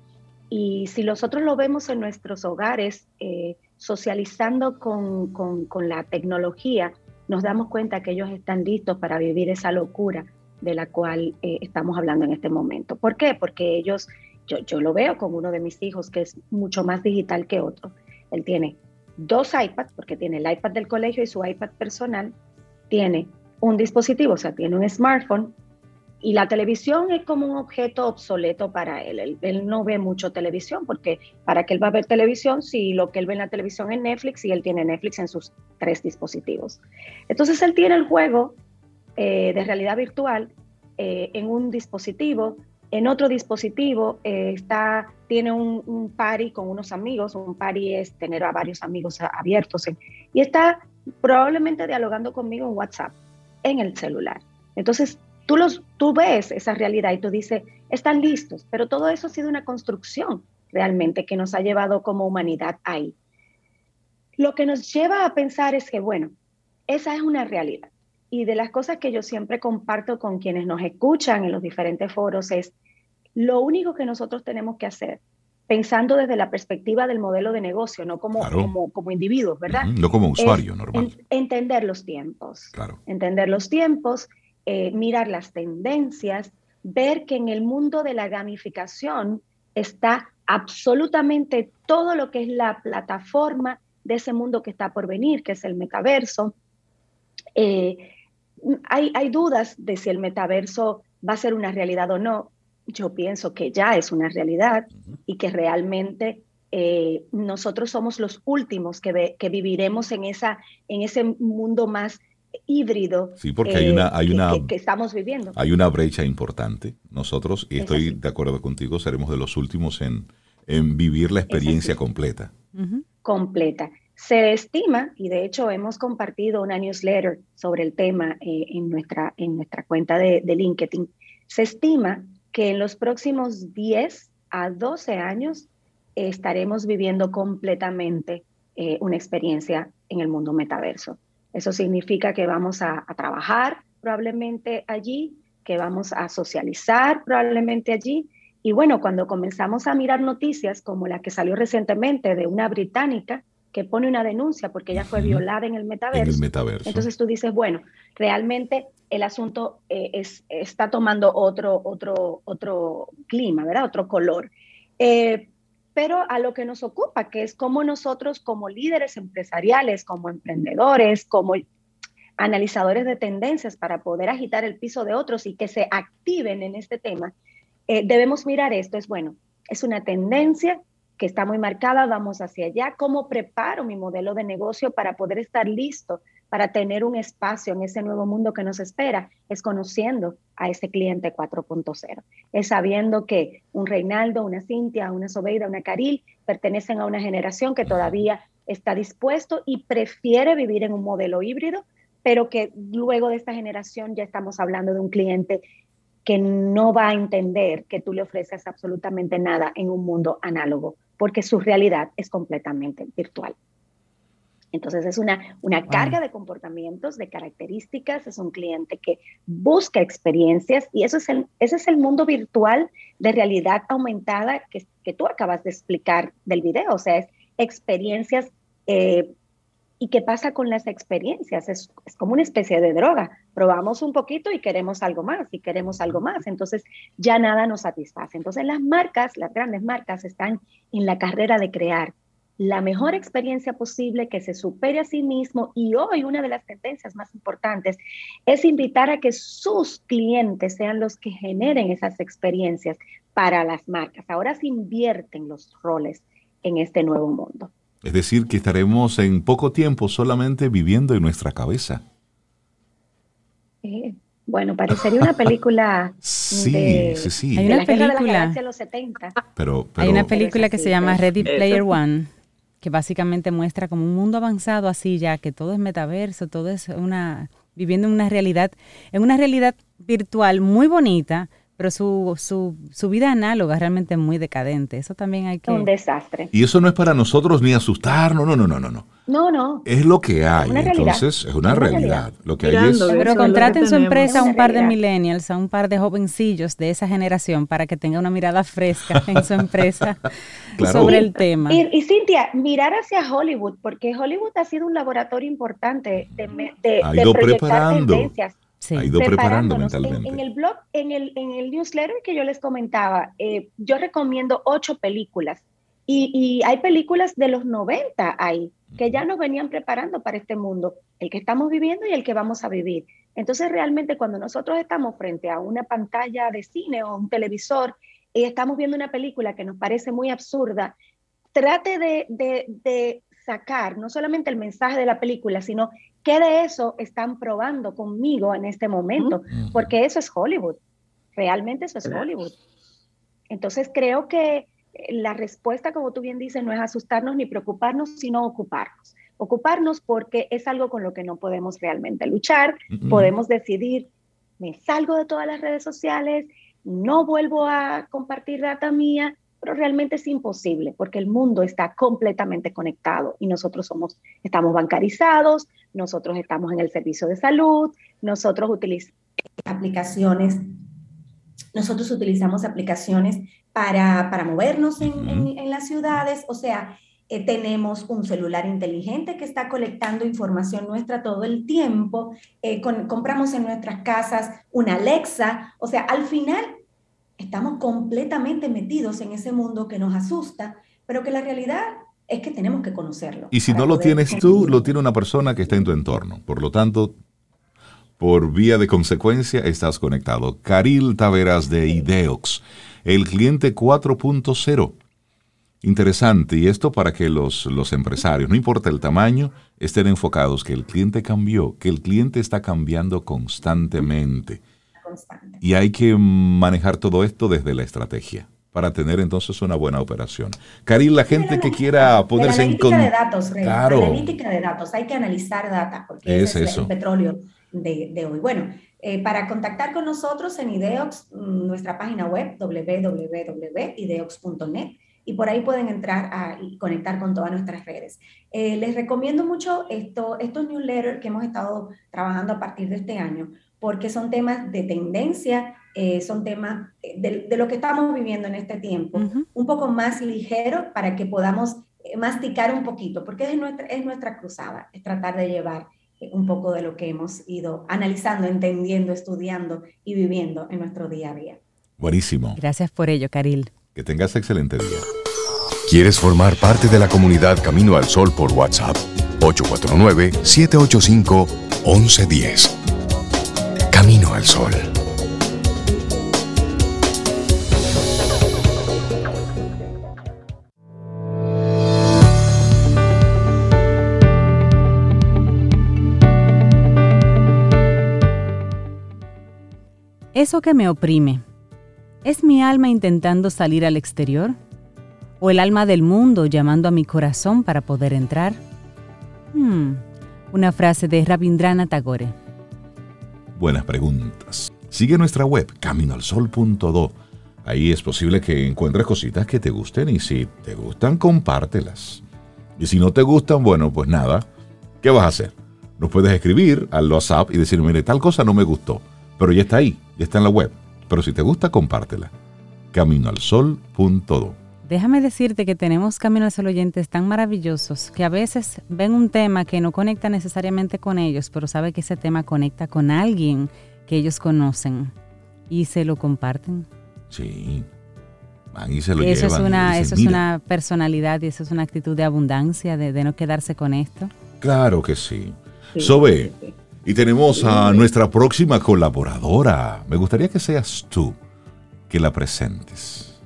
y si nosotros lo vemos en nuestros hogares, eh, socializando con, la tecnología, nos damos cuenta que ellos están listos para vivir esa locura de la cual eh, estamos hablando en este momento. ¿Por qué? Porque ellos, yo, yo lo veo con uno de mis hijos que es mucho más digital que otro. Él tiene dos iPads, porque tiene el iPad del colegio y su iPad personal, tiene un dispositivo, o sea, tiene un smartphone y la televisión es como un objeto obsoleto para él. él. no ve mucho televisión porque para que él va a ver televisión si lo que él ve en la televisión es Netflix y él tiene Netflix en sus tres dispositivos. Entonces él tiene el juego eh, de realidad virtual eh, en un dispositivo, en otro dispositivo eh, está, tiene un, un, party con unos amigos, un party es tener a varios amigos abiertos y está probablemente dialogando conmigo en WhatsApp en el celular. Entonces tú, los, tú ves esa realidad y tú dices, están listos, pero todo eso ha sido una construcción realmente que nos ha llevado como humanidad ahí. Lo que nos lleva a pensar es que, bueno, esa es una realidad. Y de las cosas que yo siempre comparto con quienes nos escuchan en los diferentes foros es, lo único que nosotros tenemos que hacer pensando desde la perspectiva del modelo de negocio, no como, como, como, individuos, ¿verdad? No como usuario normal. entender los tiempos. Claro. Entender los tiempos, eh, mirar las tendencias, ver que en el mundo de la gamificación está absolutamente todo lo que es la plataforma de ese mundo que está por venir, que es el metaverso. Eh, hay, hay dudas de si el metaverso va a ser una realidad o no yo pienso que ya es una realidad y que realmente eh, nosotros somos los últimos que, que viviremos en, esa, en ese mundo más híbrido sí, porque hay una, hay una, que, estamos viviendo. Hay una brecha importante. Nosotros, y estoy de acuerdo contigo, seremos de los últimos en, en vivir la experiencia completa. Completa. Se estima, y de hecho hemos compartido una newsletter sobre el tema eh, en, nuestra, en nuestra cuenta de, de LinkedIn, se estima que en los próximos 10 a 12 años estaremos viviendo completamente eh, una experiencia en el mundo metaverso. Eso significa que vamos a, trabajar probablemente allí, que vamos a socializar probablemente allí. Y bueno, cuando comenzamos a mirar noticias como la que salió recientemente de una británica que pone una denuncia porque ella fue violada en el metaverso. En el metaverso. Entonces tú dices, bueno, realmente el asunto eh, es, está tomando otro, otro, otro clima, ¿verdad? Otro color. Eh, pero a lo que nos ocupa, que es cómo nosotros como líderes empresariales, como emprendedores, como analizadores de tendencias para poder agitar el piso de otros y que se activen en este tema, eh, debemos mirar esto. Es bueno, es una tendencia que está muy marcada, vamos hacia allá. ¿Cómo preparo mi modelo de negocio para poder estar listo para tener un espacio en ese nuevo mundo que nos espera, es conociendo a ese cliente 4.0. Es sabiendo que un Reinaldo, una Cintia, una Sobeida, una Caril pertenecen a una generación que todavía está dispuesto y prefiere vivir en un modelo híbrido, pero que luego de esta generación ya estamos hablando de un cliente que no va a entender que tú le ofreces absolutamente nada en un mundo análogo, porque su realidad es completamente virtual. Entonces es una, una carga de comportamientos, de características, es un cliente que busca experiencias y eso es el, ese es el mundo virtual de realidad aumentada que, que tú acabas de explicar del video, o sea, es experiencias. Eh, ¿Y qué pasa con las experiencias? Es, es, como una especie de droga. Probamos un poquito y queremos algo más y queremos algo más. Entonces ya nada nos satisface. Entonces las marcas, las grandes marcas, están en la carrera de crear la mejor experiencia posible, que se supere a sí mismo. Y hoy una de las tendencias más importantes es invitar a que sus clientes sean los que generen esas experiencias para las marcas. Ahora se invierten los roles en este nuevo mundo. Es decir, que estaremos en poco tiempo solamente viviendo en nuestra cabeza. Eh, bueno, parecería una película. sí, sí, sí. Hay una película. De los 70. Pero, Hay una película que se llama Ready Player One que básicamente muestra como un mundo avanzado así ya, que todo es metaverso, todo es una, viviendo en una realidad, en una realidad virtual muy bonita, pero su, su, su vida análoga es realmente muy decadente. Eso también hay que... Un desastre. Y eso no es para nosotros ni asustarnos, no, no, no, no, no. No, no. Es lo que hay, entonces es una, realidad. Lo que hay es... Pero contraten su empresa a un par de millennials, a un par de jovencillos de esa generación para que tenga una mirada fresca en su empresa sobre el tema. Y, Cintia, mirar hacia Hollywood, porque Hollywood ha sido un laboratorio importante de, de, ha ido preparando. Ha ido preparando mentalmente. En, el blog, en el, en el newsletter que yo les comentaba, eh, yo recomiendo ocho películas y, y, hay películas de los 90 ahí que ya nos venían preparando para este mundo, el que estamos viviendo y el que vamos a vivir. Entonces realmente cuando nosotros estamos frente a una pantalla de cine o un televisor y estamos viendo una película que nos parece muy absurda, trate de, de, sacar no solamente el mensaje de la película, sino qué de eso están probando conmigo en este momento, porque eso es Hollywood, realmente eso es Hollywood. Entonces creo que la respuesta, como tú bien dices, no es asustarnos ni preocuparnos, sino ocuparnos. Ocuparnos porque es algo con lo que no podemos realmente luchar, podemos decidir, me salgo de todas las redes sociales, no vuelvo a compartir data mía, pero realmente es imposible porque el mundo está completamente conectado y nosotros somos, estamos bancarizados, nosotros estamos en el servicio de salud, nosotros utilizamos aplicaciones, nosotros utilizamos aplicaciones para, para movernos en, en, las ciudades, o sea, eh, tenemos un celular inteligente que está colectando información nuestra todo el tiempo, eh, compramos en nuestras casas una Alexa, o sea, al final estamos completamente metidos en ese mundo que nos asusta, pero que la realidad es que tenemos que conocerlo. Y si no lo tienes tú, lo tiene una persona que está en tu entorno. Por lo tanto, por vía de consecuencia, estás conectado. Caril Taveras de Ideox, el cliente 4.0. Interesante, y esto para que los, los empresarios, no importa el tamaño, estén enfocados, que el cliente cambió, que el cliente está cambiando constantemente. Y hay que manejar todo esto desde la estrategia para tener entonces una buena operación. Karil, la gente que quiera ponerse en contacto. de datos, Rey, claro. analítica de datos, hay que analizar data, porque es, es el petróleo de, de hoy. Bueno, eh, para contactar con nosotros en Ideox, mm, nuestra página web www.ideox.net y por ahí pueden entrar a, y conectar con todas nuestras redes. Eh, les recomiendo mucho esto, estos newsletters que hemos estado trabajando a partir de este año, porque son temas de tendencia, eh, son temas de, de, lo que estamos viviendo en este tiempo, un poco más ligero para que podamos eh, masticar un poquito, porque es nuestra, es nuestra cruzada, es tratar de llevar un poco de lo que hemos ido analizando, entendiendo, estudiando y viviendo en nuestro día a día. Buenísimo. Gracias por ello, Caril. Que tengas excelente día. ¿Quieres formar parte de la comunidad Camino al Sol por WhatsApp? 849-785-1110. Al Sol. Eso que me oprime, ¿es mi alma intentando salir al exterior? ¿O el alma del mundo llamando a mi corazón para poder entrar? Hmm, una frase de Rabindrana Tagore. Buenas preguntas. Sigue nuestra web, caminoalsol.do. Ahí es posible que encuentres cositas que te gusten y si te gustan, compártelas. Y si no te gustan, bueno, pues nada, ¿qué vas a hacer? Nos puedes escribir al WhatsApp y decir, mire, tal cosa no me gustó, pero ya está ahí, ya está en la web. Pero si te gusta, compártela. Caminoalsol.do. Déjame decirte que tenemos caminos al oyentes tan maravillosos que a veces ven un tema que no conecta necesariamente con ellos, pero sabe que ese tema conecta con alguien que ellos conocen y se lo comparten. Sí. y se lo eso Es una, eso es una personalidad y eso es una actitud de abundancia, de, no quedarse con esto. Claro que sí. Sobe, y tenemos a nuestra próxima colaboradora. Me gustaría que seas tú que la presentes.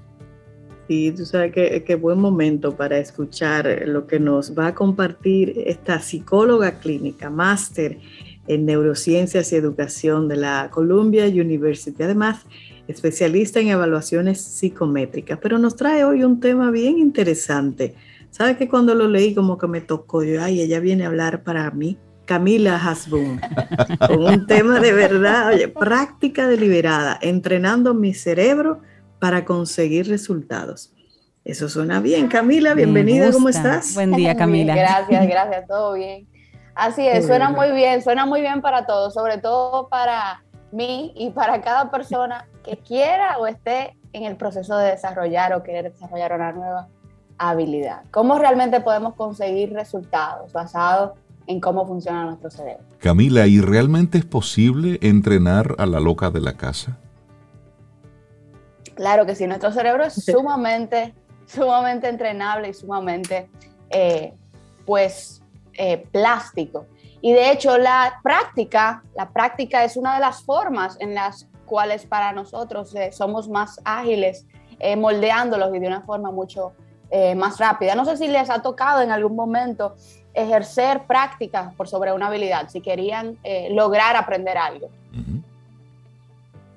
Sí, tú sabes que, qué buen momento para escuchar lo que nos va a compartir esta psicóloga clínica, máster en neurociencias y educación de la Columbia University. Además, especialista en evaluaciones psicométricas, pero nos trae hoy un tema bien interesante. ¿Sabes que cuando lo leí como que me tocó yo, ay, ella viene a hablar para mí? Camila Hasbun, con un tema de verdad, oye, práctica deliberada, entrenando mi cerebro para conseguir resultados. Eso suena bien. Camila, bienvenida, ¿cómo estás? Buen día, Camila. gracias, gracias, todo bien. Así es, suena muy bien, suena muy bien para todos, sobre todo para mí y para cada persona que quiera o esté en el proceso de desarrollar o querer desarrollar una nueva habilidad. ¿Cómo realmente podemos conseguir resultados basados en cómo funciona nuestro cerebro? Camila, ¿y realmente es posible entrenar a la loca de la casa? Claro que sí, nuestro cerebro es sumamente, sumamente entrenable y sumamente, eh, pues, eh, plástico. Y de hecho, la práctica, la práctica es una de las formas en las cuales para nosotros eh, somos más ágiles, moldeándolos y de una forma mucho más rápida. No sé si les ha tocado en algún momento ejercer práctica por sobre una habilidad, si querían lograr aprender algo.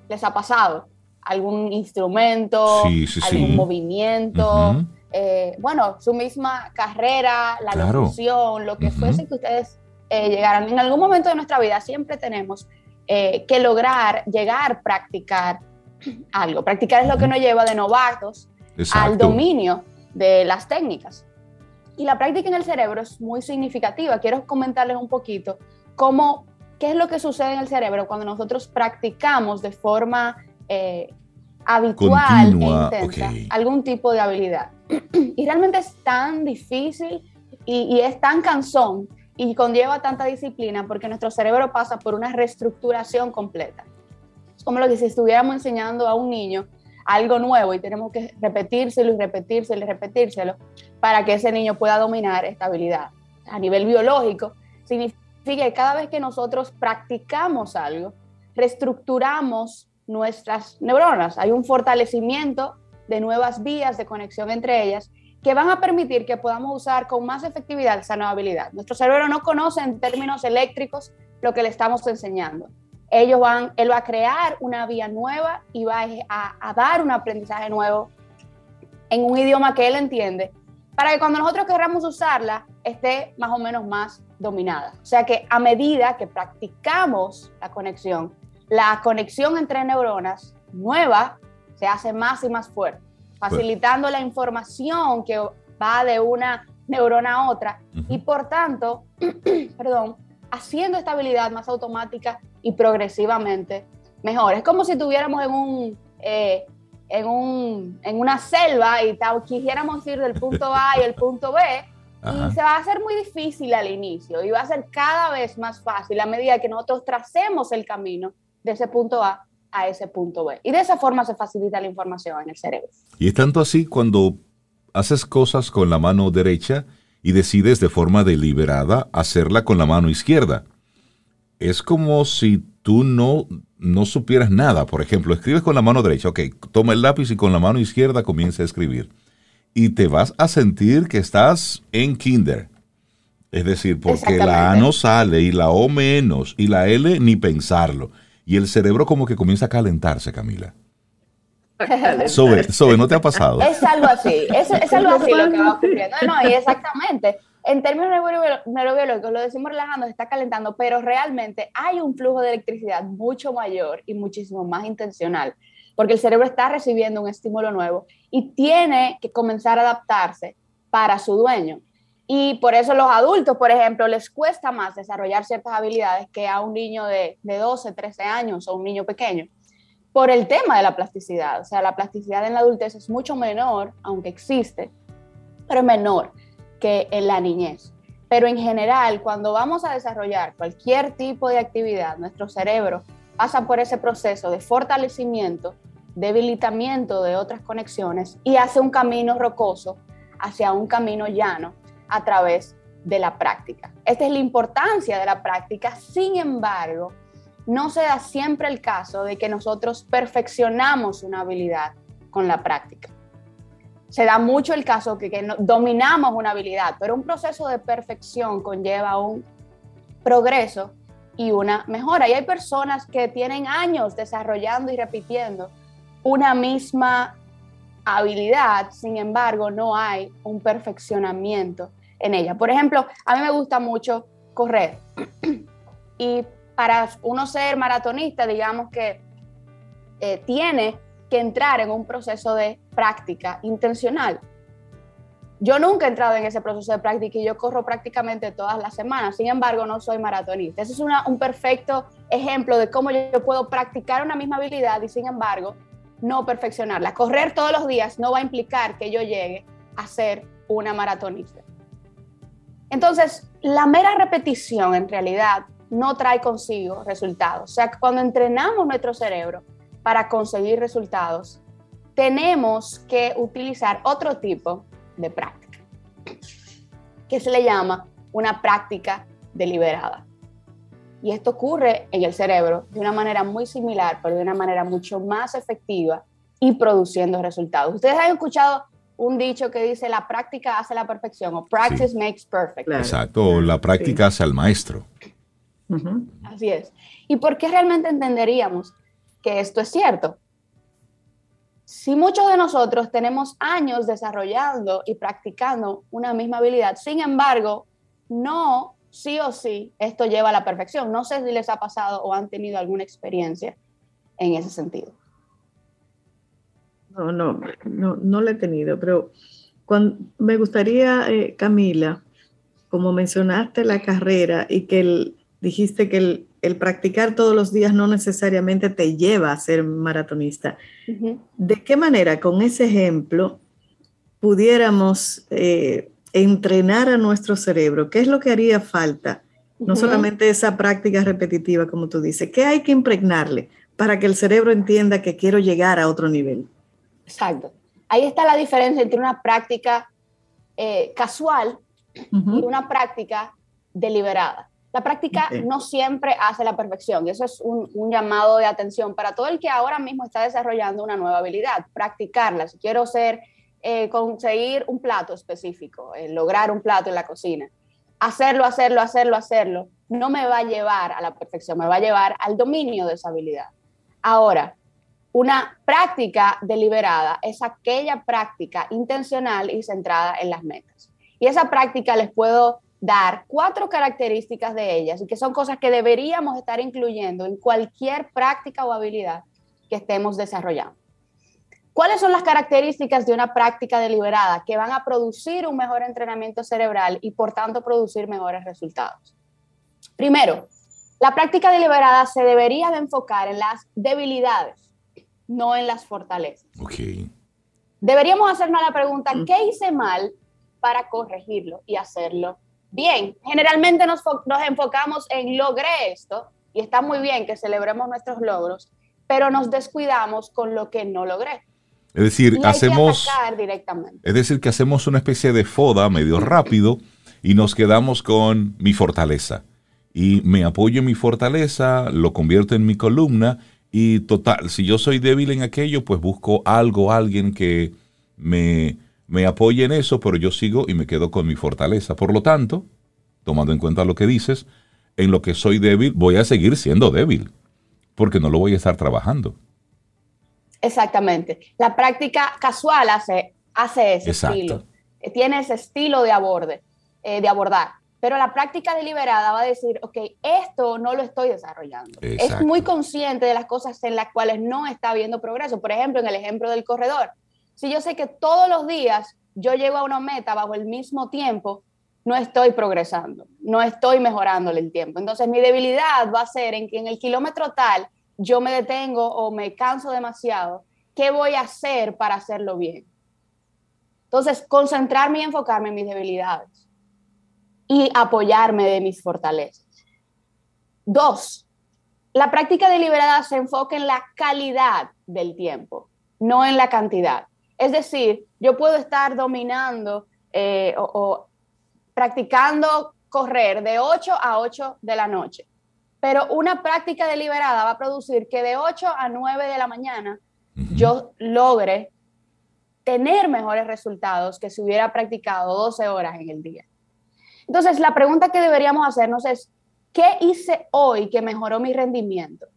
¿Les ha pasado? Algún instrumento, algún movimiento, eh, bueno, su misma carrera, la claro. lo que fuese que ustedes eh, llegaran. En algún momento de nuestra vida siempre tenemos eh, que lograr llegar practicar algo. Practicar es lo que nos lleva de novatos al dominio de las técnicas. Y la práctica en el cerebro es muy significativa. Quiero comentarles un poquito cómo, qué es lo que sucede en el cerebro cuando nosotros practicamos de forma eh, habitual e intensa algún tipo de habilidad. y realmente es tan difícil y, es tan cansón y conlleva tanta disciplina porque nuestro cerebro pasa por una reestructuración completa. Es como lo que si estuviéramos enseñando a un niño algo nuevo y tenemos que repetírselo y repetírselo y repetírselo para que ese niño pueda dominar esta habilidad. A nivel biológico, significa que cada vez que nosotros practicamos algo, reestructuramos nuestras neuronas. Hay un fortalecimiento de nuevas vías de conexión entre ellas que van a permitir que podamos usar con más efectividad esa nueva habilidad. Nuestro cerebro no conoce en términos eléctricos lo que le estamos enseñando. Ellos van, él va a crear una vía nueva y va a, a dar un aprendizaje nuevo en un idioma que él entiende, para que cuando nosotros queramos usarla esté más o menos más dominada. O sea que a medida que practicamos la conexión, la conexión entre neuronas nueva se hace más y más fuerte, facilitando la información que va de una neurona a otra y por tanto, perdón, haciendo esta habilidad más automática y progresivamente mejor. Es como si tuviéramos en un, eh, en, un, en una selva y quisiéramos ir del punto A y el punto B y se va a hacer muy difícil al inicio y va a ser cada vez más fácil a medida que nosotros tracemos el camino de ese punto A a ese punto B. Y de esa forma se facilita la información en el cerebro. Y es tanto así cuando haces cosas con la mano derecha y decides de forma deliberada hacerla con la mano izquierda. Es como si tú no, no supieras nada. Por ejemplo, escribes con la mano derecha, ok, toma el lápiz y con la mano izquierda comienza a escribir. Y te vas a sentir que estás en kinder. Es decir, porque la A no sale y la O menos y la L ni pensarlo y el cerebro como que comienza a calentarse, Camila. Sobre, ¿no te ha pasado? Es algo así, es, algo así lo que va ocurriendo. No, y exactamente. En términos neurobiológicos, lo decimos relajando, se está calentando, pero realmente hay un flujo de electricidad mucho mayor y muchísimo más intencional, porque el cerebro está recibiendo un estímulo nuevo y tiene que comenzar a adaptarse para su dueño. Y por eso los adultos, por ejemplo, les cuesta más desarrollar ciertas habilidades que a un niño de, de 12, 13 años o un niño pequeño, por el tema de la plasticidad. O sea, la plasticidad en la adultez es mucho menor, aunque existe, pero es menor que en la niñez. Pero en general, cuando vamos a desarrollar cualquier tipo de actividad, nuestro cerebro pasa por ese proceso de fortalecimiento, debilitamiento de otras conexiones y hace un camino rocoso hacia un camino llano a través de la práctica. Esta es la importancia de la práctica, sin embargo, no se da siempre el caso de que nosotros perfeccionamos una habilidad con la práctica. Se da mucho el caso que, que dominamos una habilidad, pero un proceso de perfección conlleva un progreso y una mejora. Y hay personas que tienen años desarrollando y repitiendo una misma habilidad, sin embargo, no hay un perfeccionamiento en ella. Por ejemplo, a mí me gusta mucho correr y para uno ser maratonista, digamos que eh, tiene que entrar en un proceso de práctica intencional. Yo nunca he entrado en ese proceso de práctica y yo corro prácticamente todas las semanas, sin embargo no soy maratonista. Ese es un perfecto ejemplo de cómo yo puedo practicar una misma habilidad y sin embargo no perfeccionarla. Correr todos los días no va a implicar que yo llegue a ser una maratonista. Entonces, la mera repetición en realidad no trae consigo resultados. O sea, cuando entrenamos nuestro cerebro para conseguir resultados, tenemos que utilizar otro tipo de práctica, que se le llama una práctica deliberada. Y esto ocurre en el cerebro de una manera muy similar, pero de una manera mucho más efectiva y produciendo resultados. Ustedes han escuchado un dicho que dice la práctica hace la perfección o practice makes perfect. Exacto, la práctica hace al maestro. Así es. ¿Y por qué realmente entenderíamos que esto es cierto? Si muchos de nosotros tenemos años desarrollando y practicando una misma habilidad, sin embargo, no sí o sí esto lleva a la perfección. No sé si les ha pasado o han tenido alguna experiencia en ese sentido. No, no, no, no lo he tenido, pero cuando, me gustaría, eh, Camila, como mencionaste la carrera y que dijiste que el, el practicar todos los días no necesariamente te lleva a ser maratonista. ¿De qué manera con ese ejemplo pudiéramos eh, entrenar a nuestro cerebro? ¿Qué es lo que haría falta? No solamente esa práctica repetitiva, como tú dices, ¿qué hay que impregnarle para que el cerebro entienda que quiero llegar a otro nivel? Exacto. Ahí está la diferencia entre una práctica eh, casual y una práctica deliberada. La práctica no siempre hace la perfección y eso es un, llamado de atención para todo el que ahora mismo está desarrollando una nueva habilidad, practicarla. Si quiero ser, eh, conseguir un plato específico, eh, lograr un plato en la cocina, hacerlo, hacerlo, hacerlo, hacerlo, no me va a llevar a la perfección, me va a llevar al dominio de esa habilidad. Ahora, una práctica deliberada es aquella práctica intencional y centrada en las metas. Y esa práctica les puedo dar cuatro características de ellas y que son cosas que deberíamos estar incluyendo en cualquier práctica o habilidad que estemos desarrollando. ¿Cuáles son las características de una práctica deliberada que van a producir un mejor entrenamiento cerebral y por tanto producir mejores resultados? Primero, la práctica deliberada se debería de enfocar en las debilidades no en las fortalezas. Okay. Deberíamos hacernos la pregunta, mm. ¿qué hice mal para corregirlo y hacerlo bien? Generalmente nos, nos enfocamos en logré esto y está muy bien que celebremos nuestros logros, pero nos descuidamos con lo que no logré. Es decir, hacemos directamente. Es decir, que hacemos una especie de foda medio rápido y nos quedamos con mi fortaleza. Y me apoyo en mi fortaleza, lo convierto en mi columna y total, si yo soy débil en aquello, pues busco algo, alguien que me, me apoye en eso, pero yo sigo y me quedo con mi fortaleza. Por lo tanto, tomando en cuenta lo que dices, en lo que soy débil, voy a seguir siendo débil, porque no lo voy a estar trabajando. Exactamente. La práctica casual hace, hace ese estilo. Tiene ese estilo de, aborde, eh, de abordar. Pero la práctica deliberada va a decir, ok, esto no lo estoy desarrollando. Es muy consciente de las cosas en las cuales no está habiendo progreso. Por ejemplo, en el ejemplo del corredor. Si yo sé que todos los días yo llego a una meta bajo el mismo tiempo, no estoy progresando, no estoy mejorándole el tiempo. Entonces mi debilidad va a ser en que en el kilómetro tal yo me detengo o me canso demasiado. ¿Qué voy a hacer para hacerlo bien? Entonces, concentrarme y enfocarme en mis debilidades y apoyarme de mis fortalezas. Dos, la práctica deliberada se enfoca en la calidad del tiempo, no en la cantidad. Es decir, yo puedo estar dominando eh, o, practicando correr de 8 a 8 de la noche, pero una práctica deliberada va a producir que de 8 a 9 de la mañana yo logre tener mejores resultados que si hubiera practicado 12 horas en el día. Entonces, la pregunta que deberíamos hacernos es, ¿qué hice hoy que mejoró mi rendimiento?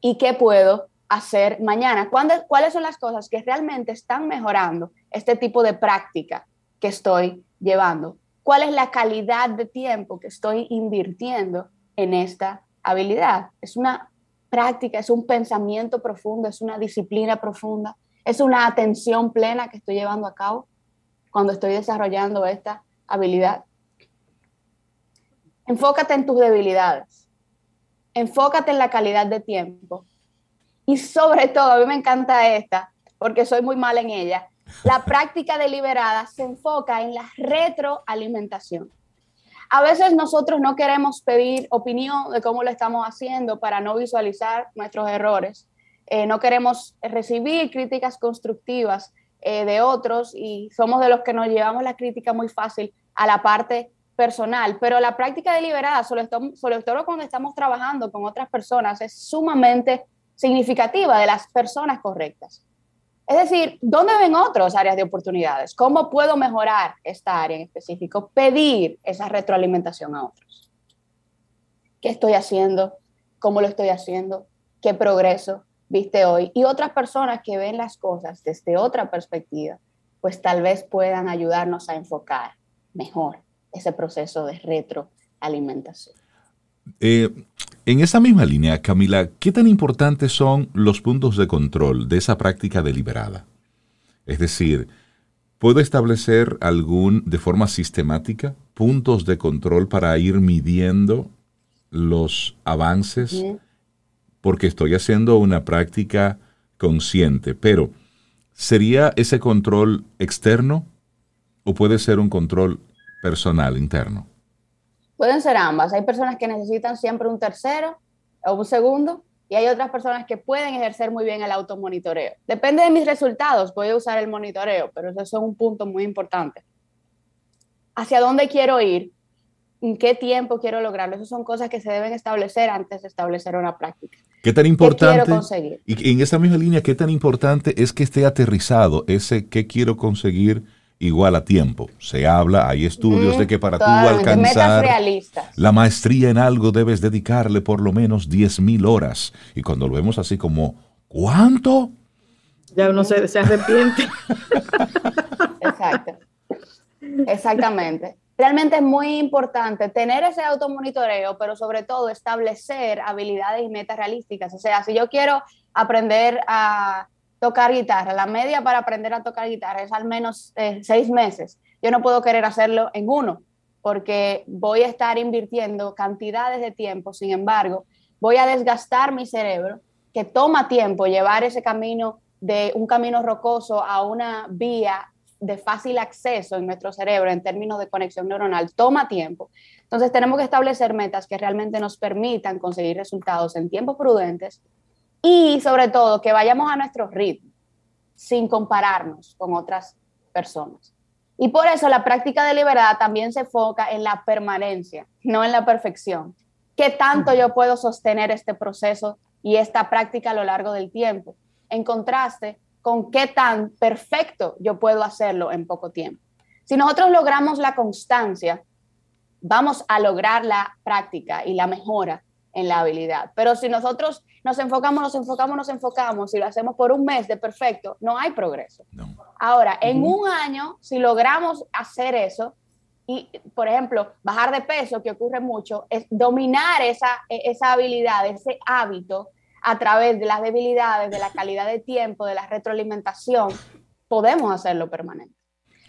¿Y qué puedo hacer mañana? ¿Cuáles son las cosas que realmente están mejorando este tipo de práctica que estoy llevando? ¿Cuál es la calidad de tiempo que estoy invirtiendo en esta habilidad? Es una práctica, es un pensamiento profundo, es una disciplina profunda, es una atención plena que estoy llevando a cabo cuando estoy desarrollando esta habilidad. Enfócate en tus debilidades. Enfócate en la calidad de tiempo. Y sobre todo, a mí me encanta esta, porque soy muy mal en ella. La práctica deliberada se enfoca en la retroalimentación. A veces nosotros no queremos pedir opinión de cómo lo estamos haciendo para no visualizar nuestros errores. Eh, no queremos recibir críticas constructivas eh, de otros y somos de los que nos llevamos la crítica muy fácil a la parte personal, pero la práctica deliberada, sobre todo, cuando estamos trabajando con otras personas, es sumamente significativa de las personas correctas. Es decir, ¿dónde ven otras áreas de oportunidades? ¿Cómo puedo mejorar esta área en específico? Pedir esa retroalimentación a otros. ¿Qué estoy haciendo? ¿Cómo lo estoy haciendo? ¿Qué progreso viste hoy? Y otras personas que ven las cosas desde otra perspectiva, pues tal vez puedan ayudarnos a enfocar mejor ese proceso de retroalimentación. Eh, en esa misma línea, Camila, ¿qué tan importantes son los puntos de control de esa práctica deliberada? Es decir, ¿puedo establecer algún, de forma sistemática, puntos de control para ir midiendo los avances porque estoy haciendo una práctica consciente, pero ¿sería ese control externo o puede ser un control personal, interno? Pueden ser ambas. Hay personas que necesitan siempre un tercero o un segundo y hay otras personas que pueden ejercer muy bien el automonitoreo. Depende de mis resultados, voy a usar el monitoreo, pero eso es un punto muy importante. ¿Hacia dónde quiero ir? ¿En qué tiempo quiero lograrlo? Esas son cosas que se deben establecer antes de establecer una práctica. ¿Qué tan importante? quiero conseguir? Y en esa misma línea, ¿qué tan importante es que esté aterrizado ese qué quiero conseguir? Igual a tiempo. Se habla, hay estudios de que para tú alcanzar la maestría en algo debes dedicarle por lo menos 10 mil horas. Y cuando lo vemos así como, ¿cuánto? Ya uno se, se arrepiente. Exacto. Exactamente. Realmente es muy importante tener ese automonitoreo, pero sobre todo establecer habilidades y metas realísticas. O sea, si yo quiero aprender a tocar guitarra. La media para aprender a tocar guitarra es al menos eh, seis meses. Yo no puedo querer hacerlo en uno porque voy a estar invirtiendo cantidades de tiempo. Sin embargo, voy a desgastar mi cerebro, que toma tiempo llevar ese camino de un camino rocoso a una vía de fácil acceso en nuestro cerebro en términos de conexión neuronal, toma tiempo. Entonces tenemos que establecer metas que realmente nos permitan conseguir resultados en tiempos prudentes y sobre todo que vayamos a nuestro ritmo, sin compararnos con otras personas. Y por eso la práctica de libertad también se enfoca en la permanencia, no en la perfección. ¿Qué tanto yo puedo sostener este proceso y esta práctica a lo largo del tiempo? En contraste con qué tan perfecto yo puedo hacerlo en poco tiempo. Si nosotros logramos la constancia, vamos a lograr la práctica y la mejora en la habilidad. Pero si nosotros nos enfocamos, nos enfocamos, nos enfocamos y lo hacemos por un mes de perfecto, no hay progreso. Ahora, en un año, si logramos hacer eso, y por ejemplo, bajar de peso, que ocurre mucho, es dominar esa, e, esa habilidad, ese hábito a través de las debilidades, de la calidad de tiempo, de la retroalimentación, podemos hacerlo permanente.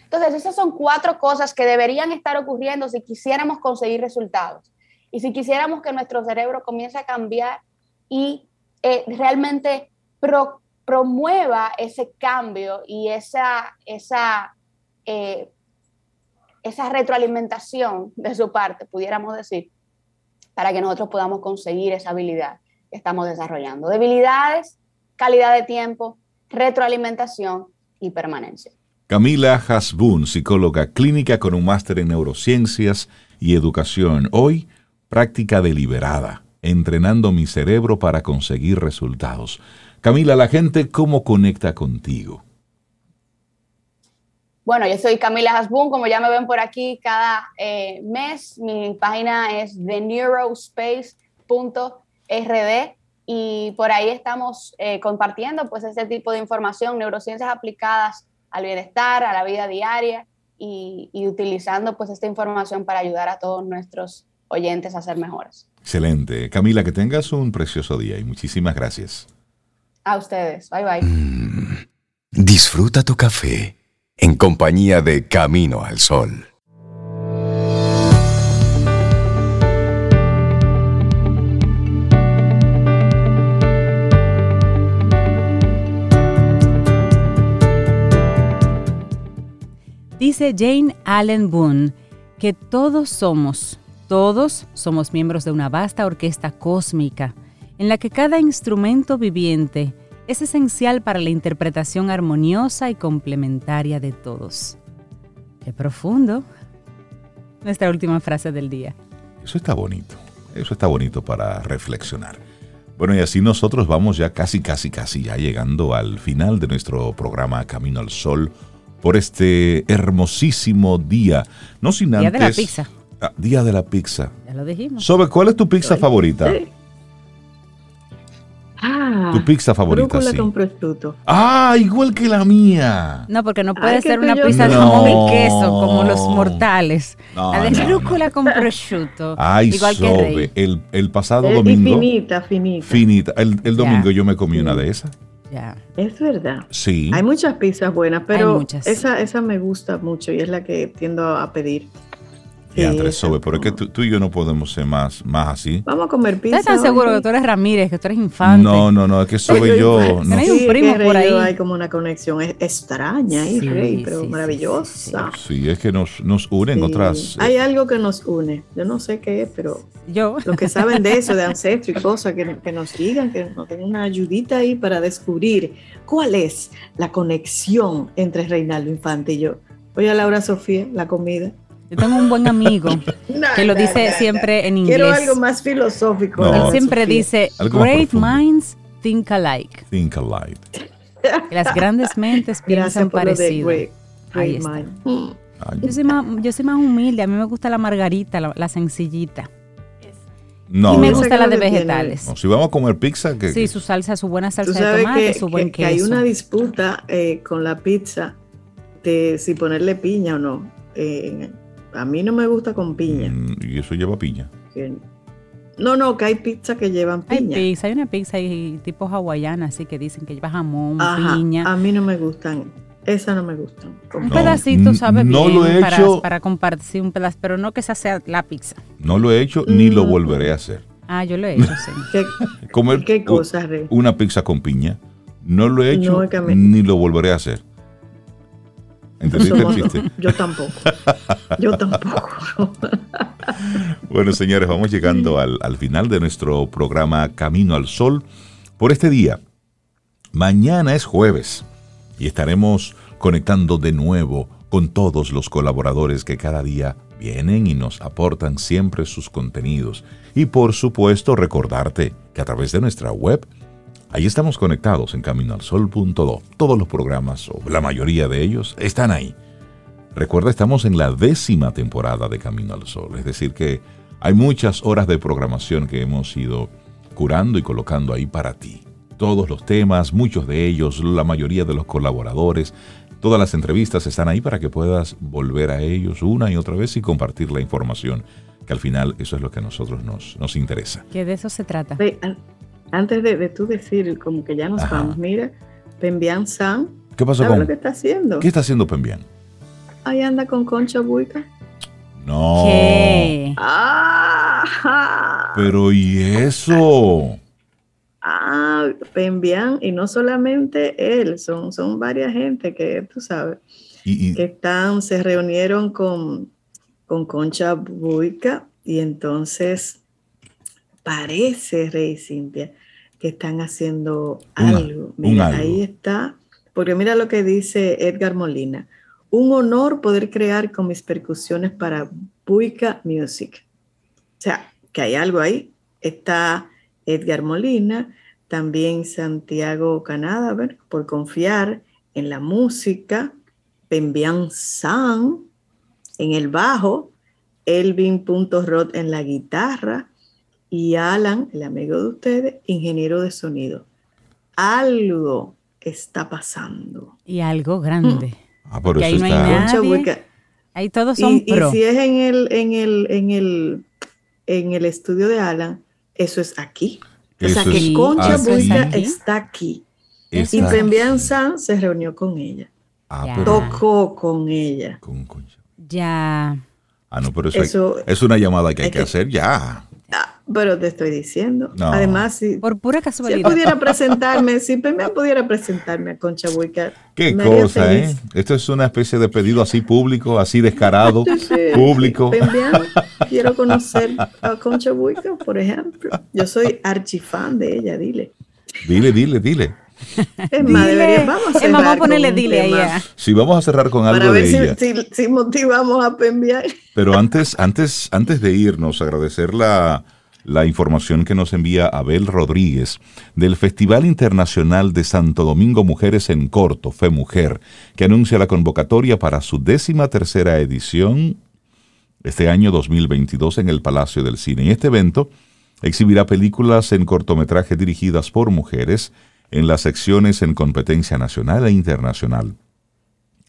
Entonces, esas son cuatro cosas que deberían estar ocurriendo si quisiéramos conseguir resultados. Y si quisiéramos que nuestro cerebro comience a cambiar y eh, realmente promueva ese cambio y esa, esa, eh, esa retroalimentación de su parte, pudiéramos decir, para que nosotros podamos conseguir esa habilidad que estamos desarrollando. Debilidades, calidad de tiempo, retroalimentación y permanencia. Camila Hasbun, psicóloga clínica con un máster en neurociencias y educación. Hoy práctica deliberada, entrenando mi cerebro para conseguir resultados. Camila, la gente, ¿cómo conecta contigo? Bueno, yo soy Camila Hasbun, como ya me ven por aquí cada eh, mes. Mi página es theneurospace.rd y por ahí estamos eh, compartiendo pues ese tipo de información, neurociencias aplicadas al bienestar, a la vida diaria y, y utilizando pues esta información para ayudar a todos nuestros oyentes a ser mejores. Excelente. Camila, que tengas un precioso día y muchísimas gracias. A ustedes. Bye bye. Mm. disfruta tu café en compañía de Camino al Sol. Dice Jane Allen Boone que todos somos todos somos miembros de una vasta orquesta cósmica en la que cada instrumento viviente es esencial para la interpretación armoniosa y complementaria de todos. Qué profundo. Nuestra última frase del día. Eso está bonito. Eso está bonito para reflexionar. Bueno, y así nosotros vamos ya casi, casi, casi ya llegando al final de nuestro programa Camino al Sol por este hermosísimo día. No sin antes. Día de la pizza. Ah, día de la pizza. Ya lo dijimos. Sobre, ¿cuál es tu pizza favorita? Ah, tu pizza favorita. Sí. con prosciutto. Ah, igual que la mía. No, porque no puede ser una pizza de jamón y queso como los mortales. la de rúcula con prosciutto. Ay, igual que el, el, pasado domingo. Finita, finita. Finita. El, el domingo yo me comí una de esas. Ya. Es verdad. Sí. Hay muchas pizzas buenas, pero esa, esa me gusta mucho y es la que tiendo a pedir. Ya, tres sobre, pero es que tú, y yo no podemos ser más, más así. Vamos a comer pizza. ¿Estás tan seguro que tú eres Ramírez, que tú eres infante? No, no, no, es que soy yo. No. Hay un primo por ahí. Hay como una conexión extraña ahí, Rey, pero maravillosa. Sí, es que nos, nos unen otras. Hay algo que nos une. Yo no sé qué es, pero yo. los que saben de eso, de ancestro y cosas, que, que nos digan, que nos den una ayudita ahí para descubrir cuál es la conexión entre Reinaldo Infante y yo. Oye, Laura Sofía, la comida. Yo tengo un buen amigo que lo dice siempre en inglés. Quiero algo más filosófico. Él siempre dice, great minds think alike. Think alike. Las grandes mentes piensan parecido. Ahí está. Yo soy, más, yo soy más humilde, a mí me gusta la margarita, la, sencillita. No. Y me gusta la de vegetales. si vamos a comer pizza, que sí, su salsa, su buena salsa de tomate, su buen queso. Que hay una disputa eh, con la pizza de si ponerle piña o no. Eh, a mí no me gusta con piña. Mm, ¿Y eso lleva piña? no, no, que hay pizza que llevan piña. Hay pizza, hay una pizza tipo hawaiana, así que dicen que lleva jamón, piña. A mí no me gustan. Esa no me gusta. Un pedacito sabe no bien lo he para, hecho, para compartir un pedazo, pero no que esa sea la pizza. No lo he hecho ni lo mm. volveré a hacer. Ah, yo lo he hecho, sí. ¿Qué, Comer ¿qué cosa, Una pizza con piña. No lo he hecho ni lo volveré a hacer. Yo tampoco. Yo tampoco. bueno, señores, vamos llegando al, al final de nuestro programa Camino al Sol por este día. Mañana es jueves y estaremos conectando de nuevo con todos los colaboradores que cada día vienen y nos aportan siempre sus contenidos. Y por supuesto recordarte que a través de nuestra web Ahí estamos conectados en caminoalsol.do. Todos los programas, o la mayoría de ellos, están ahí. Recuerda, estamos en la décima temporada de Camino al Sol, es decir, que hay muchas horas de programación que hemos ido curando y colocando ahí para ti. Todos los temas, muchos de ellos, la mayoría de los colaboradores, todas las entrevistas están ahí para que puedas volver a ellos una y otra vez y compartir la información, que al final eso es lo que a nosotros nos, nos interesa. Que de eso se trata antes de, tú decir como que ya nos vamos, mira, Pembian San. ¿Qué pasó con? lo que está haciendo? ¿Qué está haciendo Pembian? Ahí anda con Concha Buica. No. ¿Qué? Ah, Pero ¿y eso? Ah, Pembian, y no solamente él, son, son varias gente que tú sabes, que están, se reunieron con, con Concha Buica y entonces parece, Rey Cintia, que están haciendo algo. Mira, ahí está, porque mira lo que dice Edgar Molina. Un honor poder crear con mis percusiones para Buica Music. O sea, que hay algo ahí. Está Edgar Molina, también Santiago Canada, por confiar en la música, Pembian San en el bajo, Elvin.rod en la guitarra, y Alan, el amigo de ustedes, ingeniero de sonido. Algo está pasando. Y algo grande. Ah, por eso ahí no hay nadie. Ahí todos son y, y si es en el, en el, en el, en el estudio de Alan, eso es aquí. o sea que Concha Buica está aquí. y Pembian San se reunió con ella. Ah, Tocó con ella. Con Concha. Ya. Ah, no, pero eso, es una llamada que hay que hacer ya. Pero te estoy diciendo. Además, si, por pura casualidad. Si pudiera presentarme, si me pudiera presentarme a Concha Buica. Qué cosa, ¿eh? Esto es una especie de pedido así público, así descarado, público. quiero conocer a Concha Buica, por ejemplo. Yo soy archifan de ella, dile. Dile, dile, dile. Es más, vamos a, vamos a ponerle dile ahí. Si vamos a cerrar con algo de si, ella. Si, si, motivamos a enviar. Pero antes, antes, antes de irnos, agradecer la, la información que nos envía Abel Rodríguez del Festival Internacional de Santo Domingo Mujeres en Corto, Fe Mujer, que anuncia la convocatoria para su décima tercera edición este año 2022 en el Palacio del Cine. Este evento exhibirá películas en cortometraje dirigidas por mujeres en las secciones en competencia nacional e internacional.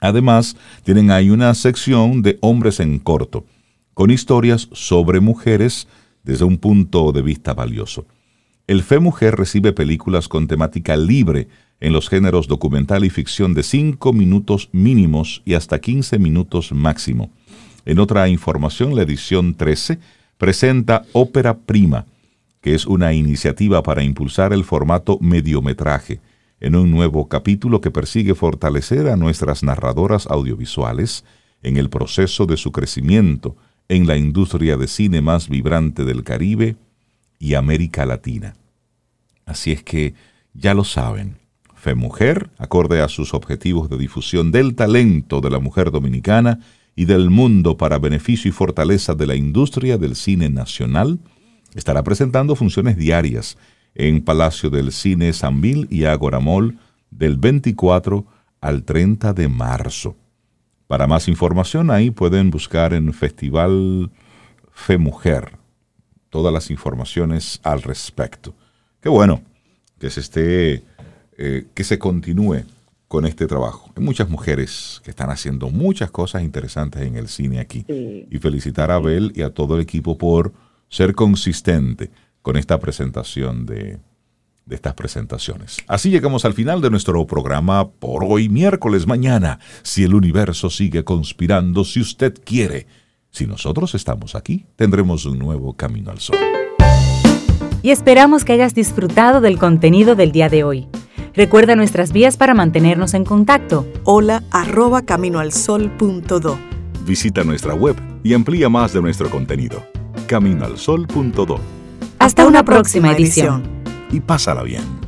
Además, tienen ahí una sección de hombres en corto, con historias sobre mujeres desde un punto de vista valioso. El Fe Mujer recibe películas con temática libre en los géneros documental y ficción de 5 minutos mínimos y hasta 15 minutos máximo. En otra información, la edición 13 presenta Ópera Prima, que es una iniciativa para impulsar el formato mediometraje, en un nuevo capítulo que persigue fortalecer a nuestras narradoras audiovisuales en el proceso de su crecimiento en la industria de cine más vibrante del Caribe y América Latina. Así es que ya lo saben, FEMujer, acorde a sus objetivos de difusión del talento de la mujer dominicana y del mundo para beneficio y fortaleza de la industria del cine nacional, estará presentando funciones diarias en Palacio del Cine Sanvil y Agoramol del 24 al 30 de marzo. Para más información ahí pueden buscar en Festival FEMujer todas las informaciones al respecto. Qué bueno que se esté, eh, que se continúe con este trabajo. Hay muchas mujeres que están haciendo muchas cosas interesantes en el cine aquí. Y felicitar a Abel y a todo el equipo por ser consistente con esta presentación de, de estas presentaciones. Así llegamos al final de nuestro programa por hoy miércoles mañana. Si el universo sigue conspirando, si usted quiere, si nosotros estamos aquí, tendremos un nuevo camino al sol. Y esperamos que hayas disfrutado del contenido del día de hoy. Recuerda nuestras vías para mantenernos en contacto. Hola arroba caminoalsol.do. Visita nuestra web y amplía más de nuestro contenido. Caminoalsol.do. Hasta, una, próxima, edición y pásala bien.